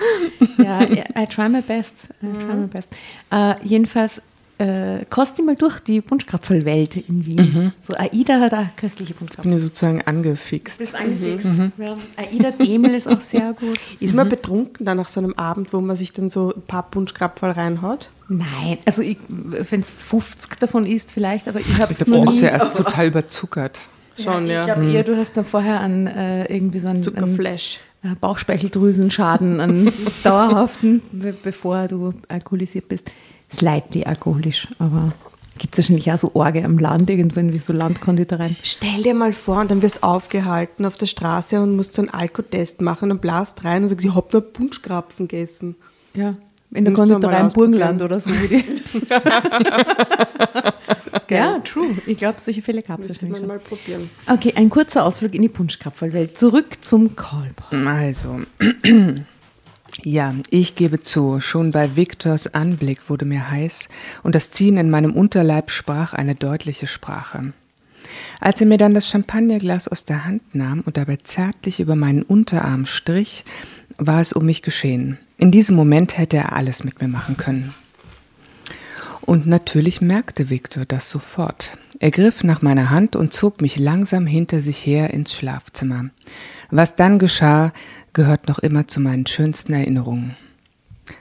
Ja, I try my best. I try my best. Äh, jedenfalls äh, kost die mal durch die Punschkrapfelwelt in Wien. So AIDA hat auch köstliche Ich Punschkrapfen. bin sozusagen angefixt. Bist angefixt. Ja. AIDA Demel ist auch sehr gut. Ist man betrunken dann nach so einem Abend, wo man sich dann so ein paar Punschkrapferl reinhaut? Nein, also wenn es 50 davon isst vielleicht, aber ich habe es noch nie. du ja erst total überzuckert. Schon, ich ja. glaube eher, du hast da vorher an äh, irgendwie so einen, einen Zuckerflash. äh, Bauchspeicheldrüsenschaden, einen dauerhaften, be bevor du alkoholisiert bist. Slightly alkoholisch, aber gibt es wahrscheinlich auch so Orge am Land irgendwann, wie so Landkonditoreien. Stell dir mal vor, und dann wirst aufgehalten auf der Straße und musst so einen Alkotest machen und blast rein und sagst, ich hab nur Punschkrapfen gegessen. Ja, in der Konditorei im Burgenland oder so. ja, true. Ich glaube, solche Fälle gab es schon. mal probieren. Okay, ein kurzer Ausflug in die Punschkrapferlwelt. Zurück zum Callboy. Also, ja, ich gebe zu, schon bei Viktors Anblick wurde mir heiß und das Ziehen in meinem Unterleib sprach eine deutliche Sprache. Als er mir dann das Champagnerglas aus der Hand nahm und dabei zärtlich über meinen Unterarm strich, war es um mich geschehen. In diesem Moment hätte er alles mit mir machen können. Und natürlich merkte Viktor das sofort. Er griff nach meiner Hand und zog mich langsam hinter sich her ins Schlafzimmer. Was dann geschah, gehört noch immer zu meinen schönsten Erinnerungen.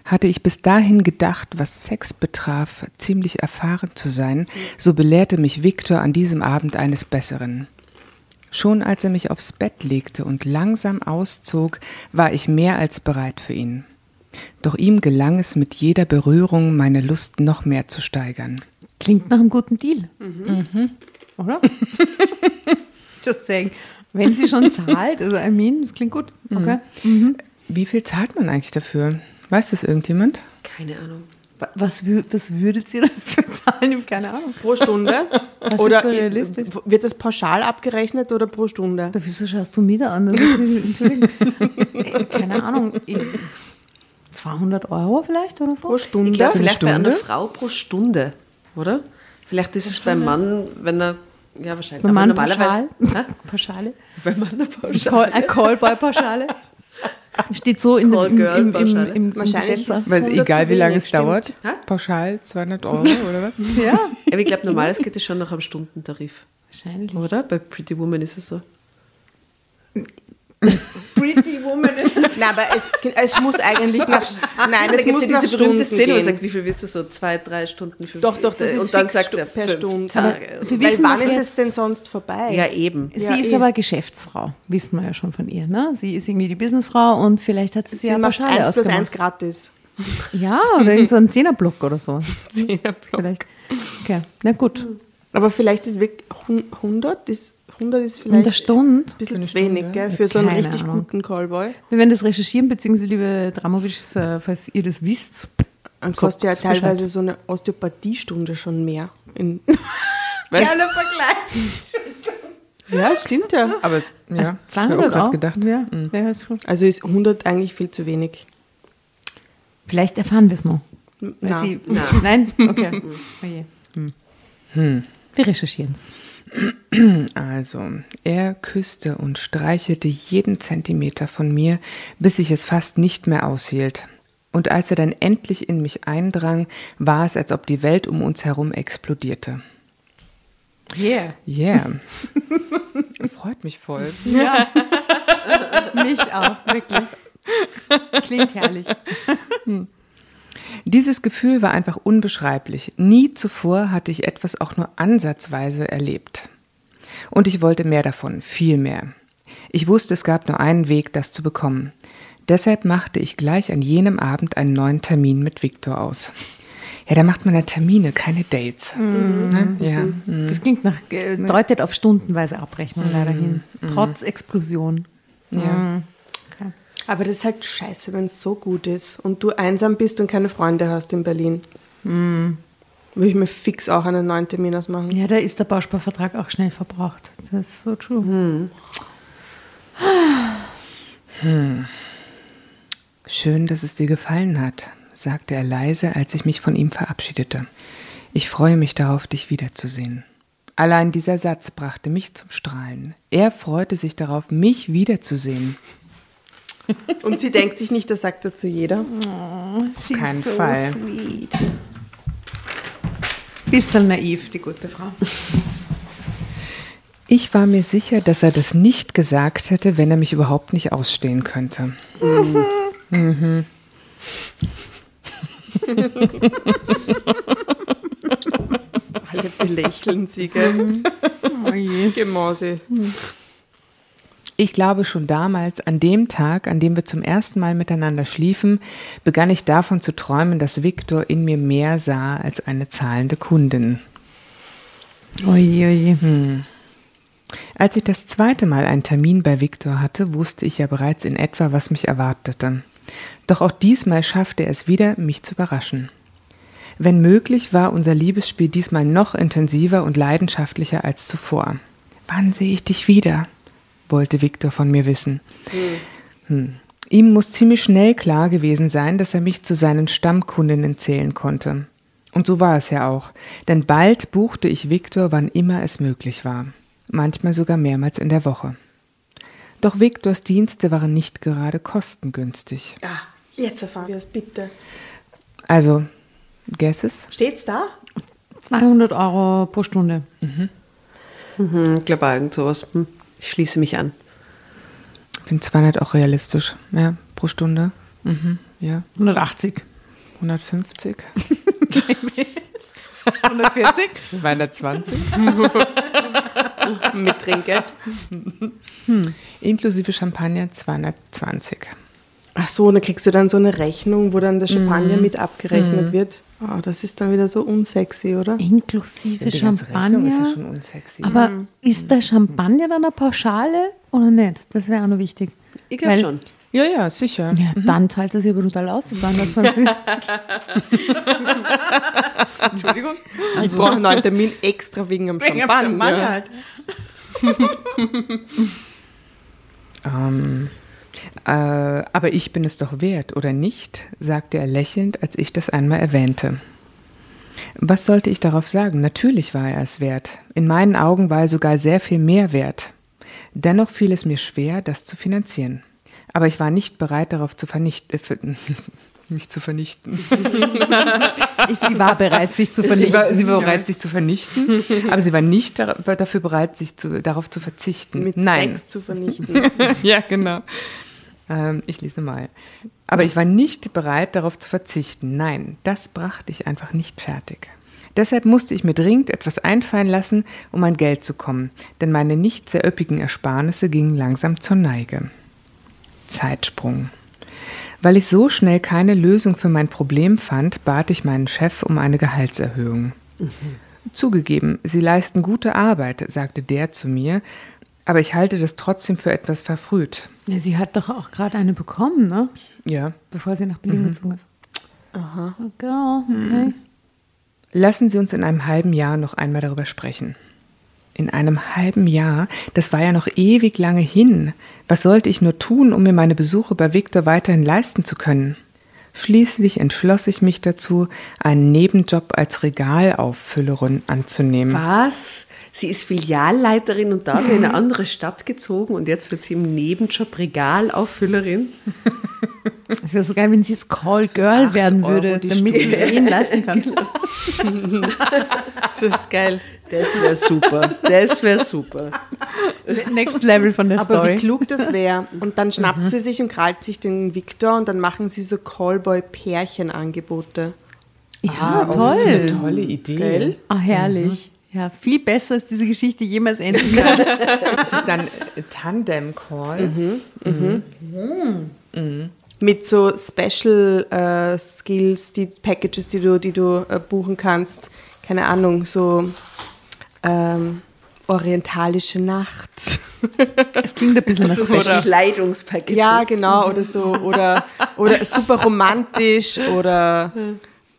Hatte ich bis dahin gedacht, was Sex betraf, ziemlich erfahren zu sein, so belehrte mich Viktor an diesem Abend eines Besseren. Schon als er mich aufs Bett legte und langsam auszog, war ich mehr als bereit für ihn. Doch ihm gelang es mit jeder Berührung, meine Lust noch mehr zu steigern. Klingt nach einem guten Deal. Oder? Just saying. Wenn sie schon zahlt, also I mean, das klingt gut. Okay. Wie viel zahlt man eigentlich dafür? Weiß das irgendjemand? Keine Ahnung. Wa- Was, was würdet ihr dafür zahlen? Ich habe keine Ahnung. Pro Stunde? ist oder so realistisch? wird das pauschal abgerechnet oder pro Stunde? Da, wieso schaust du mich da an? Entschuldigung. Äh, keine Ahnung. Ich- 200 Euro vielleicht oder so? Pro Stunde? Ich eine vielleicht bei einer Stunde? Frau pro Stunde, oder? Vielleicht ist es beim Mann, wenn er, ja wahrscheinlich, Beim Mann aber pauschal? Pauschale? Beim Mann eine Pauschale. Call, Callboy-Pauschale? Steht so in dem, im, im, im, im, im Wahrscheinlich Gesetz. ist- Weil 100 egal wie lange es dauert, Hä? pauschal 200 Euro oder was? Ja, Aber ich glaube, normales geht es schon nach einem Stundentarif, wahrscheinlich. oder? Bei Pretty Woman ist es so. Pretty Woman ist Nein, aber es, es muss eigentlich nach. Nein, da es gibt's muss ja nach diese Stunden berühmte Szene, wo er sagt, wie viel willst du so? Zwei, drei Stunden, fünf Doch, doch, das ist Und dann fix sagt er per Stunde. Tage. wir Weil wann ist es denn sonst vorbei? Ja, eben. Ja, sie ist eh. aber Geschäftsfrau, wissen wir ja schon von ihr. Ne? Sie ist irgendwie die Businessfrau und vielleicht hat sie sich Sie ja macht Pauschale 1 plus 1 ausgemacht. gratis. Ja, oder in so einem Zehnerblock oder so. Zehnerblock. Vielleicht. Okay, na gut. Aber vielleicht ist wirklich hun- 100 ist, 100 ist vielleicht Stunde. ein bisschen eine zu wenig, Stunde? gell? Für so einen richtig Ahnung. guten Callboy. Wir werden das recherchieren, beziehungsweise liebe Dramovic, äh, falls ihr das wisst. Dann kostet ja Bescheid. teilweise so eine Osteopathiestunde schon mehr. In, weißt, Vergleich. ja, stimmt ja. Aber es, ja, hab 200 auch auch? gedacht. Ja, ja, ist schon. Also ist 100 eigentlich viel zu wenig. Vielleicht erfahren wir es noch. Na. Sie, Nein? Okay. Oh je. Wir recherchieren es. Also, er küsste und streichelte jeden Zentimeter von mir, bis ich es fast nicht mehr aushielt. Und als er dann endlich in mich eindrang, war es, als ob die Welt um uns herum explodierte. Yeah. Yeah. Freut mich voll. Mich auch, wirklich. Klingt herrlich. Dieses Gefühl war einfach unbeschreiblich. Nie zuvor hatte ich etwas auch nur ansatzweise erlebt. Und ich wollte mehr davon, viel mehr. Ich wusste, es gab nur einen Weg, das zu bekommen. Deshalb machte ich gleich an jenem Abend einen neuen Termin mit Viktor aus. Ja, da macht man ja Termine, keine Dates. Ne? Ja. Das klingt nach, äh, deutet auf stundenweise Abrechnung leider hin. Trotz Explosion. Ja. Aber das ist halt scheiße, wenn es so gut ist und du einsam bist und keine Freunde hast in Berlin. Würde ich mir fix auch einen neuen Termin ausmachen. Ja, da ist der Bausparvertrag auch schnell verbraucht. Das ist so true. Schön, dass es dir gefallen hat, sagte er leise, als ich mich von ihm verabschiedete. Ich freue mich darauf, dich wiederzusehen. Allein dieser Satz brachte mich zum Strahlen. Er freute sich darauf, mich wiederzusehen. Und sie denkt sich nicht, das sagt er zu jeder. She's keinen so Fall. sweet. Bisschen naiv, die gute Frau. Ich war mir sicher, dass er das nicht gesagt hätte, wenn er mich überhaupt nicht ausstehen könnte. Alle belächeln sie, gell? Oh je. Gemause. Ich glaube schon damals, an dem Tag, an dem wir zum ersten Mal miteinander schliefen, begann ich davon zu träumen, dass Viktor in mir mehr sah als eine zahlende Kundin. Oje, oje. Als ich das zweite Mal einen Termin bei Viktor hatte, wusste ich ja bereits in etwa, was mich erwartete. Doch auch diesmal schaffte er es wieder, mich zu überraschen. Wenn möglich, war unser Liebesspiel diesmal noch intensiver und leidenschaftlicher als zuvor. Wann sehe ich dich wieder? Wollte Viktor von mir wissen. Hm. Ihm muss ziemlich schnell klar gewesen sein, dass er mich zu seinen Stammkundinnen zählen konnte. Und so war es ja auch, denn bald buchte ich Viktor, wann immer es möglich war, manchmal sogar mehrmals in der Woche. Doch Viktors Dienste waren nicht gerade kostengünstig. Ah, jetzt erfahren wir es bitte. Also, Guesses? Steht's da? 200 Euro pro Stunde. Mhm, ich glaube, irgend sowas. Hm. Ich schließe mich an. Ich finde 200 auch realistisch, ja, pro Stunde. Mhm, ja, 180. 150. 140? 220. Mit Trinkgeld. Inklusive Champagner 220. Ach so, und dann kriegst du dann so eine Rechnung, wo dann der Champagner mit abgerechnet wird. Oh, das ist dann wieder so unsexy, oder? Inklusive Rechnung ist ja Champagner. schon unsexy. Aber ist der Champagner dann eine Pauschale oder nicht? Das wäre auch noch wichtig. Ich glaube schon. ja, ja, sicher. Ja, dann zahlt er sich aber total aus. 220. Entschuldigung. ich brauche einen neuen Termin extra wegen am Champagner. halt. Ähm, äh, aber ich bin es doch wert, oder nicht? sagte er lächelnd, als ich das einmal erwähnte. Was sollte ich darauf sagen? Natürlich war er es wert. In meinen Augen war er sogar sehr viel mehr wert. Dennoch fiel es mir schwer, das zu finanzieren. Aber ich war nicht bereit, darauf zu vernichten. Äh, mich zu vernichten. Sie war bereit, sich zu Ich vernichten. war, sie war bereit, sich zu vernichten, aber sie war nicht dafür bereit, sich zu, darauf zu verzichten. Mit Nein. Sex zu vernichten. ja, genau. Ähm, ich lese mal. Aber ich war nicht bereit, darauf zu verzichten. Nein, das brachte ich einfach nicht fertig. Deshalb musste ich mir dringend etwas einfallen lassen, um an Geld zu kommen, denn meine nicht sehr üppigen Ersparnisse gingen langsam zur Neige. Zeitsprung. Weil ich so schnell keine Lösung für mein Problem fand, bat ich meinen Chef um eine Gehaltserhöhung. Zugegeben, Sie leisten gute Arbeit, sagte der zu mir, aber ich halte das trotzdem für etwas verfrüht. Ja, sie hat doch auch gerade eine bekommen, ne? Ja. Bevor sie nach Berlin gezogen ist. Aha. Okay. okay. Lassen Sie uns in einem halben Jahr noch einmal darüber sprechen. In einem halben Jahr, das war ja noch ewig lange hin. Was sollte ich nur tun, um mir meine Besuche bei Viktor weiterhin leisten zu können? Schließlich entschloss ich mich dazu, einen Nebenjob als Regalauffüllerin anzunehmen. Was? Sie ist Filialleiterin und dafür in eine andere Stadt gezogen und jetzt wird sie im Nebenjob Regalauffüllerin. Es wäre so geil, wenn sie jetzt Call Girl werden Euro würde, die damit sie ihnen leisten kann. Das ist geil. Das wäre super. Das wäre super. Next Level von der Aber Story. wie klug das wäre. Und dann schnappt sie sich und krallt sich den Victor und dann machen sie so Callboy-Pärchenangebote. Ja, Ah, oh, das ist eine toll. tolle Idee. Gell? Ah, herrlich. Ja, viel besser als diese Geschichte jemals enden kann. Das ist dann äh, Tandem-Call. Mit so Special äh, Skills, die Packages, die du, die du äh, buchen kannst. Keine Ahnung, so ähm, orientalische Nacht. Es klingt ein bisschen nach ist Special. oder- Kleidungspackages. Ja, genau, oder so, oder, oder super romantisch oder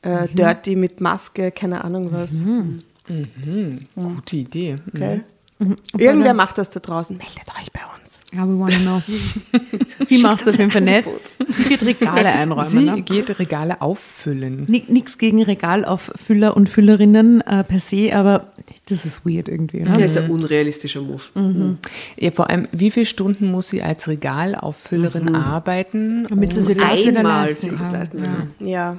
äh, dirty mit Maske, keine Ahnung was. Gute Idee. Gell? Irgendwer macht das da draußen. Meldet euch bei uns. Ja, we wanna know. Sie macht es auf jeden Fall nicht. Sie wird Regale einräumen. Sie ne? geht Regale auffüllen. Nichts gegen Regalauffüller und Füllerinnen äh, per se, aber das ist weird irgendwie. Ne? Das ist ein unrealistischer Move. Ja, vor allem, wie viele Stunden muss sie als Regalaufüllerin arbeiten? Damit sie sich das Einmal leisten das kann. leisten kann. Ja.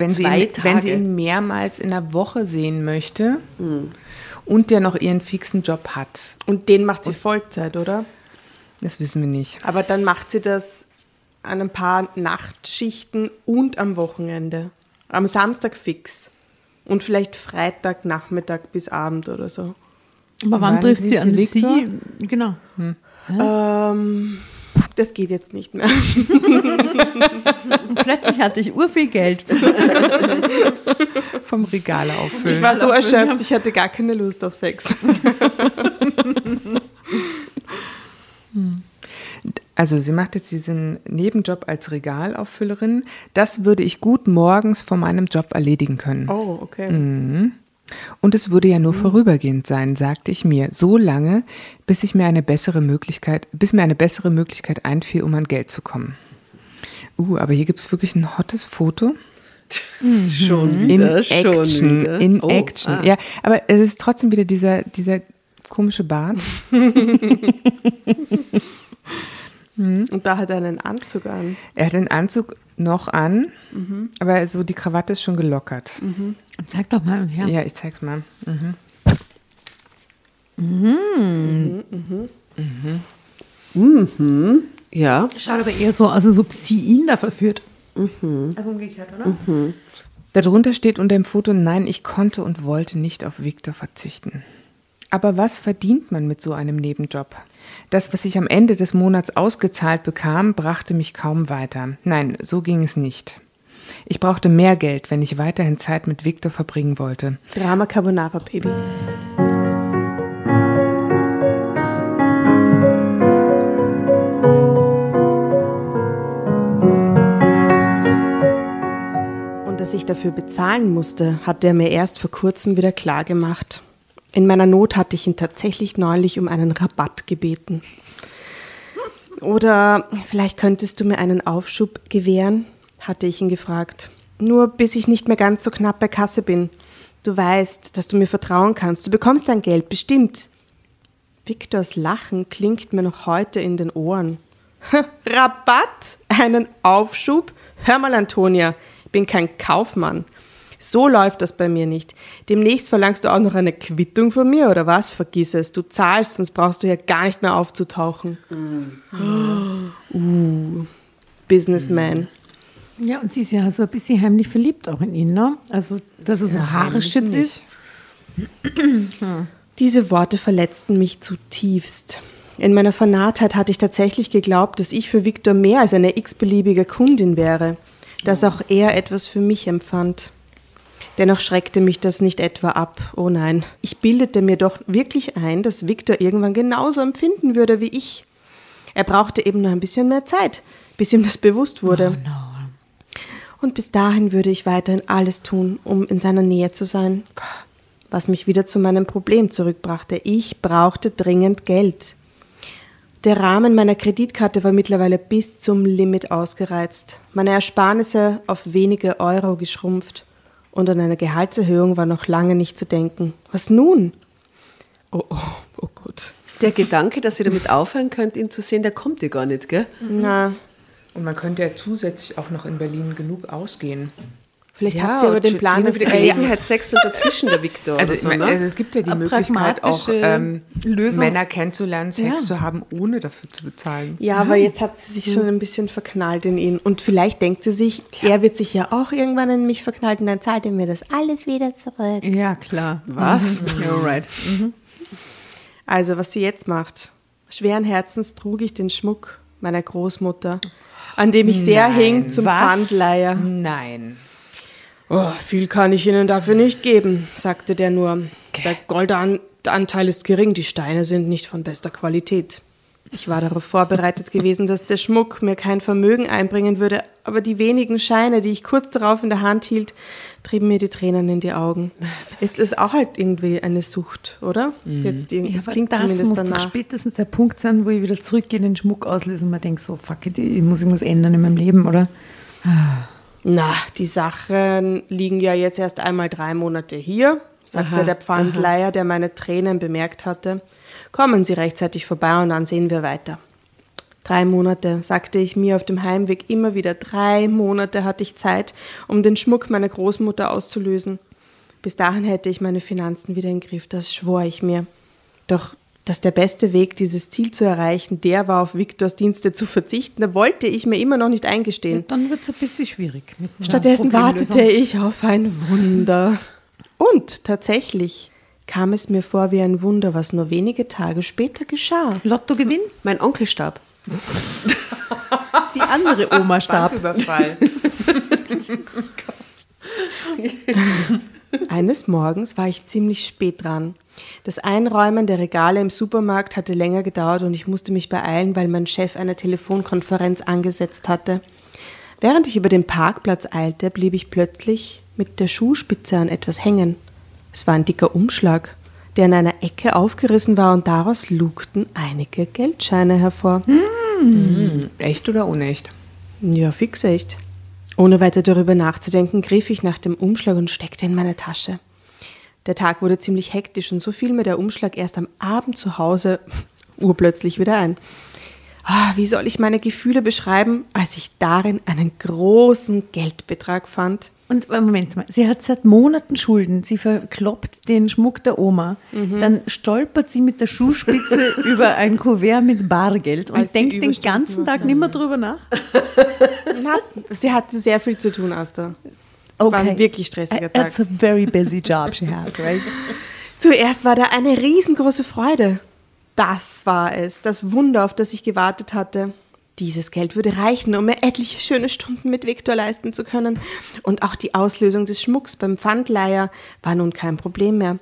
Wenn sie, ihn, wenn sie ihn mehrmals in der Woche sehen möchte und der noch ihren fixen Job hat. Und den macht sie Vollzeit, oder? Das wissen wir nicht. Aber dann macht sie das an ein paar Nachtschichten und am Wochenende. Am Samstag fix. Und vielleicht Freitag, Nachmittag bis Abend oder so. Aber wann Wann trifft sie an Victor? sie? Genau. Ähm, das geht jetzt nicht mehr. Und plötzlich hatte ich urviel Geld. Vom Regale auffüllen. Ich war so erschöpft, ich hatte gar keine Lust auf Sex. Also sie macht jetzt diesen Nebenjob als Regalaufüllerin. Das würde ich gut morgens vor meinem Job erledigen können. Oh, okay. Und es würde ja nur vorübergehend sein, sagte ich mir, so lange, bis ich mir eine bessere Möglichkeit, bis mir eine bessere Möglichkeit einfiel, um an Geld zu kommen. Uh, aber hier gibt es wirklich ein hottes Foto. Schon In wieder, schon Action. wieder. In Oh, Action. ah. Ja, aber es ist trotzdem wieder dieser, dieser komische Bart. Und da hat er einen Anzug an. Er hat den Anzug noch an, aber so die Krawatte ist schon gelockert. Zeig doch mal her. Ja, ich zeig's mal. Ja. Schaut aber eher so aus, als ob sie ihn da verführt. Also umgekehrt, oder? Darunter steht unter dem Foto, nein, ich konnte und wollte nicht auf Victor verzichten. Aber was verdient man mit so einem Nebenjob? Das, was ich am Ende des Monats ausgezahlt bekam, brachte mich kaum weiter. Nein, so ging es nicht. Ich brauchte mehr Geld, wenn ich weiterhin Zeit mit Victor verbringen wollte. Drama Carbonara Baby. Und dass ich dafür bezahlen musste, hat er mir erst vor kurzem wieder klar gemacht. In meiner Not hatte ich ihn tatsächlich neulich um einen Rabatt gebeten. Oder vielleicht könntest du mir einen Aufschub gewähren, hatte ich ihn gefragt. Nur bis ich nicht mehr ganz so knapp bei Kasse bin. Du weißt, dass du mir vertrauen kannst. Du bekommst dein Geld, bestimmt. Viktors Lachen klingt mir noch heute in den Ohren. Rabatt? Einen Aufschub? Hör mal, Antonia, ich bin kein Kaufmann. So läuft das bei mir nicht. Demnächst verlangst du auch noch eine Quittung von mir, oder was? Vergiss es. Du zahlst, sonst brauchst du ja gar nicht mehr aufzutauchen. Uh, Businessman. Ja, und sie ist ja so ein bisschen heimlich verliebt auch in ihn, ne? Also, dass er so haarischitz ist. Diese Worte verletzten mich zutiefst. In meiner Vernarrtheit hatte ich tatsächlich geglaubt, dass ich für Viktor mehr als eine x-beliebige Kundin wäre, dass auch er etwas für mich empfand. Dennoch schreckte mich das nicht etwa ab. Oh nein, ich bildete mir doch wirklich ein, dass Viktor irgendwann genauso empfinden würde wie ich. Er brauchte eben nur ein bisschen mehr Zeit, bis ihm das bewusst wurde. Und bis dahin würde ich weiterhin alles tun, um in seiner Nähe zu sein. Was mich wieder zu meinem Problem zurückbrachte. Ich brauchte dringend Geld. Der Rahmen meiner Kreditkarte war mittlerweile bis zum Limit ausgereizt. Meine Ersparnisse auf wenige Euro geschrumpft. Und an eine Gehaltserhöhung war noch lange nicht zu denken. Was nun? Oh, oh, oh Gott. Der Gedanke, dass ihr damit aufhören könnt, ihn zu sehen, der kommt dir gar nicht, gell? Na, Und man könnte ja zusätzlich auch noch in Berlin genug ausgehen. Vielleicht hat sie aber den Plan, dass wieder er Gelegenheitssex und dazwischen der Viktor. Also, so, meine, ne? also es gibt ja die Möglichkeit, auch ähm. Männer kennenzulernen, Sex Ja. zu haben, ohne dafür zu bezahlen. Ja, aber jetzt hat sie sich schon ein bisschen verknallt in ihn. Und vielleicht denkt sie sich, er wird sich ja auch irgendwann in mich verknallt und dann zahlt er mir das alles wieder zurück. Ja, klar. Was? Mhm. You're right. Also, was sie jetzt macht. Schweren Herzens trug ich den Schmuck meiner Großmutter, an dem ich sehr hing zum was? Pfandleiher. Nein. Oh, viel kann ich Ihnen dafür nicht geben, sagte der nur. Der Goldanteil ist gering, die Steine sind nicht von bester Qualität. Ich war darauf vorbereitet gewesen, dass der Schmuck mir kein Vermögen einbringen würde, aber die wenigen Scheine, die ich kurz darauf in der Hand hielt, trieben mir die Tränen in die Augen. Ist es auch halt irgendwie eine Sucht, oder? Jetzt irgendwie, Ja, klingt das zumindest muss doch danach. spätestens der Punkt sein, wo ich wieder zurückgehe, den Schmuck auslöse und mir denke, so, fuck it, ich muss irgendwas ändern in meinem Leben, oder? Na, die Sachen liegen ja jetzt erst einmal drei Monate hier, sagte Aha, der Pfandleiher, der meine Tränen bemerkt hatte. Kommen Sie rechtzeitig vorbei und dann sehen wir weiter. Drei Monate, sagte ich mir auf dem Heimweg immer wieder. Drei Monate hatte ich Zeit, um den Schmuck meiner Großmutter auszulösen. Bis dahin hätte ich meine Finanzen wieder im Griff, das schwor ich mir. Doch dass der beste Weg, dieses Ziel zu erreichen, der war, auf Viktors Dienste zu verzichten, da wollte ich mir immer noch nicht eingestehen. Dann wird es ein bisschen schwierig. Stattdessen wartete ich auf ein Wunder. Und tatsächlich kam es mir vor wie ein Wunder, was nur wenige Tage später geschah. Lottogewinn, mein Onkel starb. die andere Oma starb. Überfall. Eines Morgens war ich ziemlich spät dran. Das Einräumen der Regale im Supermarkt hatte länger gedauert und ich musste mich beeilen, weil mein Chef eine Telefonkonferenz angesetzt hatte. Während ich über den Parkplatz eilte, blieb ich plötzlich mit der Schuhspitze an etwas hängen. Es war ein dicker Umschlag, der in einer Ecke aufgerissen war und daraus lugten einige Geldscheine hervor. Echt oder unecht? Ja, fix echt. Ohne weiter darüber nachzudenken, griff ich nach dem Umschlag und steckte in meine Tasche. Der Tag wurde ziemlich hektisch und so fiel mir der Umschlag erst am Abend zu Hause urplötzlich wieder ein. Ah, wie soll ich meine Gefühle beschreiben, als ich darin einen großen Geldbetrag fand? Und äh, Moment mal, sie hat seit Monaten Schulden. Sie verkloppt den Schmuck der Oma. Dann stolpert sie mit der Schuhspitze über ein Kuvert mit Bargeld und Als denkt den ganzen Tag nicht mehr drüber nach. Na, sie hatte sehr viel zu tun, Asta. War ein wirklich stressiger Tag. It's a very busy job she has, right? Zuerst war da eine riesengroße Freude. Das war es, das Wunder, auf das ich gewartet hatte. Dieses Geld würde reichen, um mir etliche schöne Stunden mit Viktor leisten zu können. Und auch die Auslösung des Schmucks beim Pfandleiher war nun kein Problem mehr.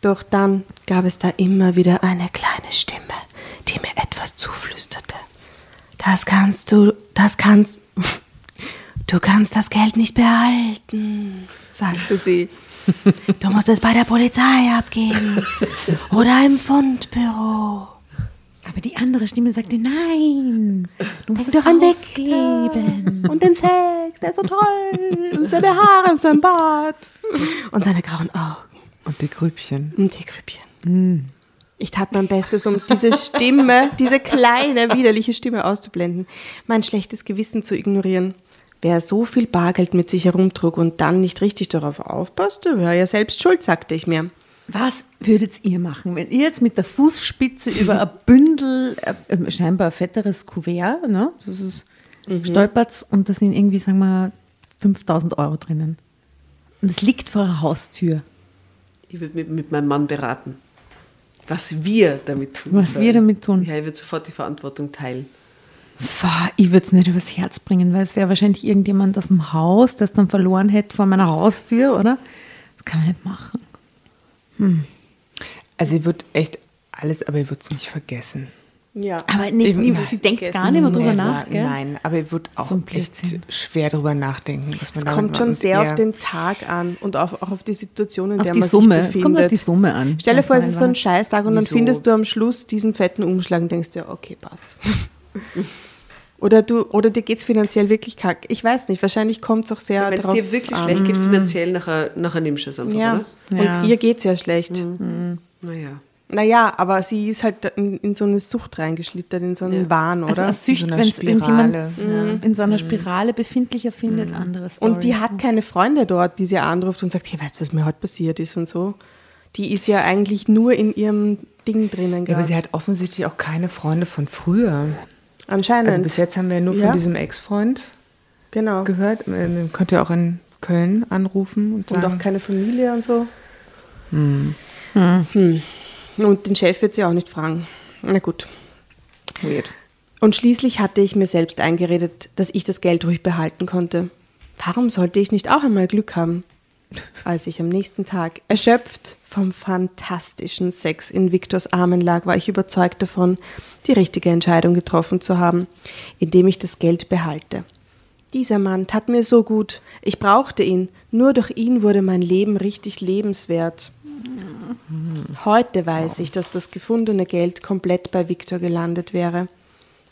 Doch dann gab es da immer wieder eine kleine Stimme, die mir etwas zuflüsterte. Das kannst du, das kannst, du kannst das Geld nicht behalten, sagte sie. Du musst es bei der Polizei abgeben oder im Fundbüro. Aber die andere Stimme sagte, nein, du musst Denk es doch an ausgeben. Und den Sex, der ist so toll. Und seine Haare und sein Bart. Und seine grauen Augen. Und die Grübchen. Und die Grübchen. Ich tat mein Bestes, um diese Stimme, diese kleine, widerliche Stimme auszublenden, mein schlechtes Gewissen zu ignorieren. Wer so viel Bargeld mit sich herumtrug und dann nicht richtig darauf aufpasste, wäre ja selbst schuld, sagte ich mir. Was würdet ihr machen, wenn ihr jetzt mit der Fußspitze über ein Bündel, äh, äh, scheinbar ein fetteres Kuvert, ne, das ist, stolpert und da sind irgendwie, sagen wir, 5000 Euro drinnen. Und es liegt vor der Haustür. Ich würde mit, mit meinem Mann beraten, was wir damit tun Was sollen. wir damit tun. Ja, ich würde sofort die Verantwortung teilen. Ich würde es nicht übers Herz bringen, weil es wäre wahrscheinlich irgendjemand aus dem Haus, der es dann verloren hätte vor meiner Haustür, oder? Das kann ich nicht machen. Also ihr würdet echt alles, aber ihr würdet es nicht vergessen. Ja. Aber nee, nee, sie denkt gar nicht mehr drüber Never. nach, gell? Nein, aber ich würde auch So echt schwer drüber nachdenken. Was man Es kommt schon sehr auf den Tag an und auf, auch auf die Situation, in Auf der die man Summe. sich Es befindet. kommt auf die Summe an. Stell dir vor, es ist so ein Scheißtag und dann Wieso? findest du am Schluss diesen fetten Umschlag und denkst dir, okay, passt. oder, du, oder dir geht es finanziell wirklich kack. Ich weiß nicht, wahrscheinlich kommt es auch sehr Wenn es dir wirklich an. schlecht geht finanziell, nachher, nachher nimmst du es einfach, Ja. oder? Ja. Und ihr geht es ja schlecht. Naja. Naja, aber sie ist halt in, in so eine Sucht reingeschlittert, in so einen Ja. Wahn, Also oder? eine Sücht, In so einer wenn jemand Spirale. in so einer Spirale befindlicher findet, andere Story. und die hat keine Freunde dort, die sie anruft und sagt, hey, weißt du, was mir heute passiert ist und so. Die ist ja eigentlich nur in ihrem Ding drinnen Ja, aber sie hat offensichtlich auch keine Freunde von früher. Anscheinend. Also bis jetzt haben wir ja nur Ja. von diesem Ex-Freund genau. gehört. Man könnte ja auch in Köln anrufen und Und sagen, auch keine Familie und so. Hm. Und den Chef wird sie auch nicht fragen. Na gut. weird. Und schließlich hatte ich mir selbst eingeredet, dass ich das Geld ruhig behalten konnte. Warum sollte ich nicht auch einmal Glück haben? Als ich am nächsten Tag erschöpft vom fantastischen Sex in Viktors Armen lag, war ich überzeugt davon, die richtige Entscheidung getroffen zu haben, indem ich das Geld behalte. Dieser Mann tat mir so gut. Ich brauchte ihn. Nur durch ihn wurde mein Leben richtig lebenswert. Heute weiß ich, dass das gefundene Geld komplett bei Viktor gelandet wäre.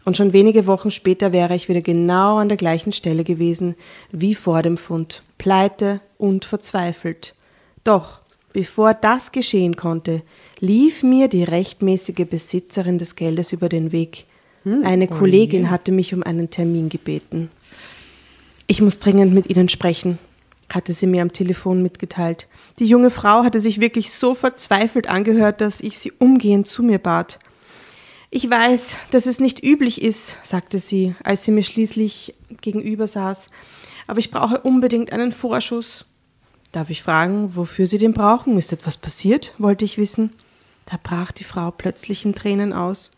Und schon wenige Wochen später wäre ich wieder genau an der gleichen Stelle gewesen wie vor dem Fund, pleite und verzweifelt. Doch, bevor das geschehen konnte, lief mir die rechtmäßige Besitzerin des Geldes über den Weg. Eine Kollegin hatte mich um einen Termin gebeten. Ich muss dringend mit Ihnen sprechen, hatte sie mir am Telefon mitgeteilt. Die junge Frau hatte sich wirklich so verzweifelt angehört, dass ich sie umgehend zu mir bat. Ich weiß, dass es nicht üblich ist, sagte sie, als sie mir schließlich gegenüber saß, aber ich brauche unbedingt einen Vorschuss. Darf ich fragen, wofür Sie den brauchen? Ist etwas passiert? wollte ich wissen. Da brach die Frau plötzlich in Tränen aus.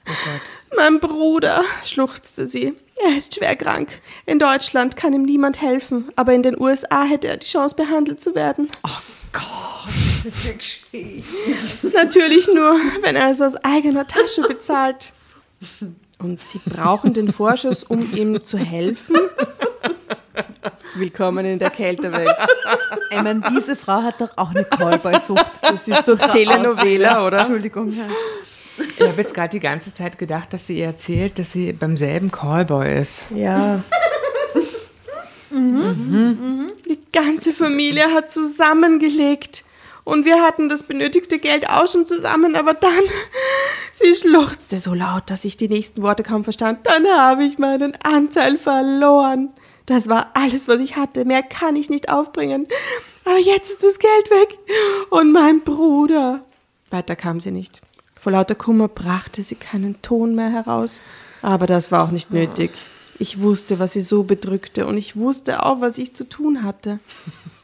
Mein Bruder, schluchzte sie. Er ist schwer krank. In Deutschland kann ihm niemand helfen, aber in den USA hätte er die Chance, behandelt zu werden. Das ist wirklich Natürlich nur, wenn er es aus eigener Tasche bezahlt. Und Sie brauchen den Vorschuss, um ihm zu helfen? Willkommen in der Kältewelt. Ich meine, diese Frau hat doch auch eine Callboy-Sucht. Das ist so Telenovela, oder? Entschuldigung. Ja. Ich habe jetzt gerade die ganze Zeit gedacht, dass sie ihr erzählt, dass sie beim selben Callboy ist. Ja. Die ganze Familie hat zusammengelegt. Und wir hatten das benötigte Geld auch schon zusammen, aber dann, sie schluchzte so laut, dass ich die nächsten Worte kaum verstand. Dann habe ich meinen Anteil verloren. Das war alles, was ich hatte. Mehr kann ich nicht aufbringen. Aber jetzt ist das Geld weg. Und mein Bruder. Weiter kam sie nicht. Vor lauter Kummer brachte sie keinen Ton mehr heraus. Aber das war auch nicht nötig. Ich wusste, was sie so bedrückte und ich wusste auch, was ich zu tun hatte.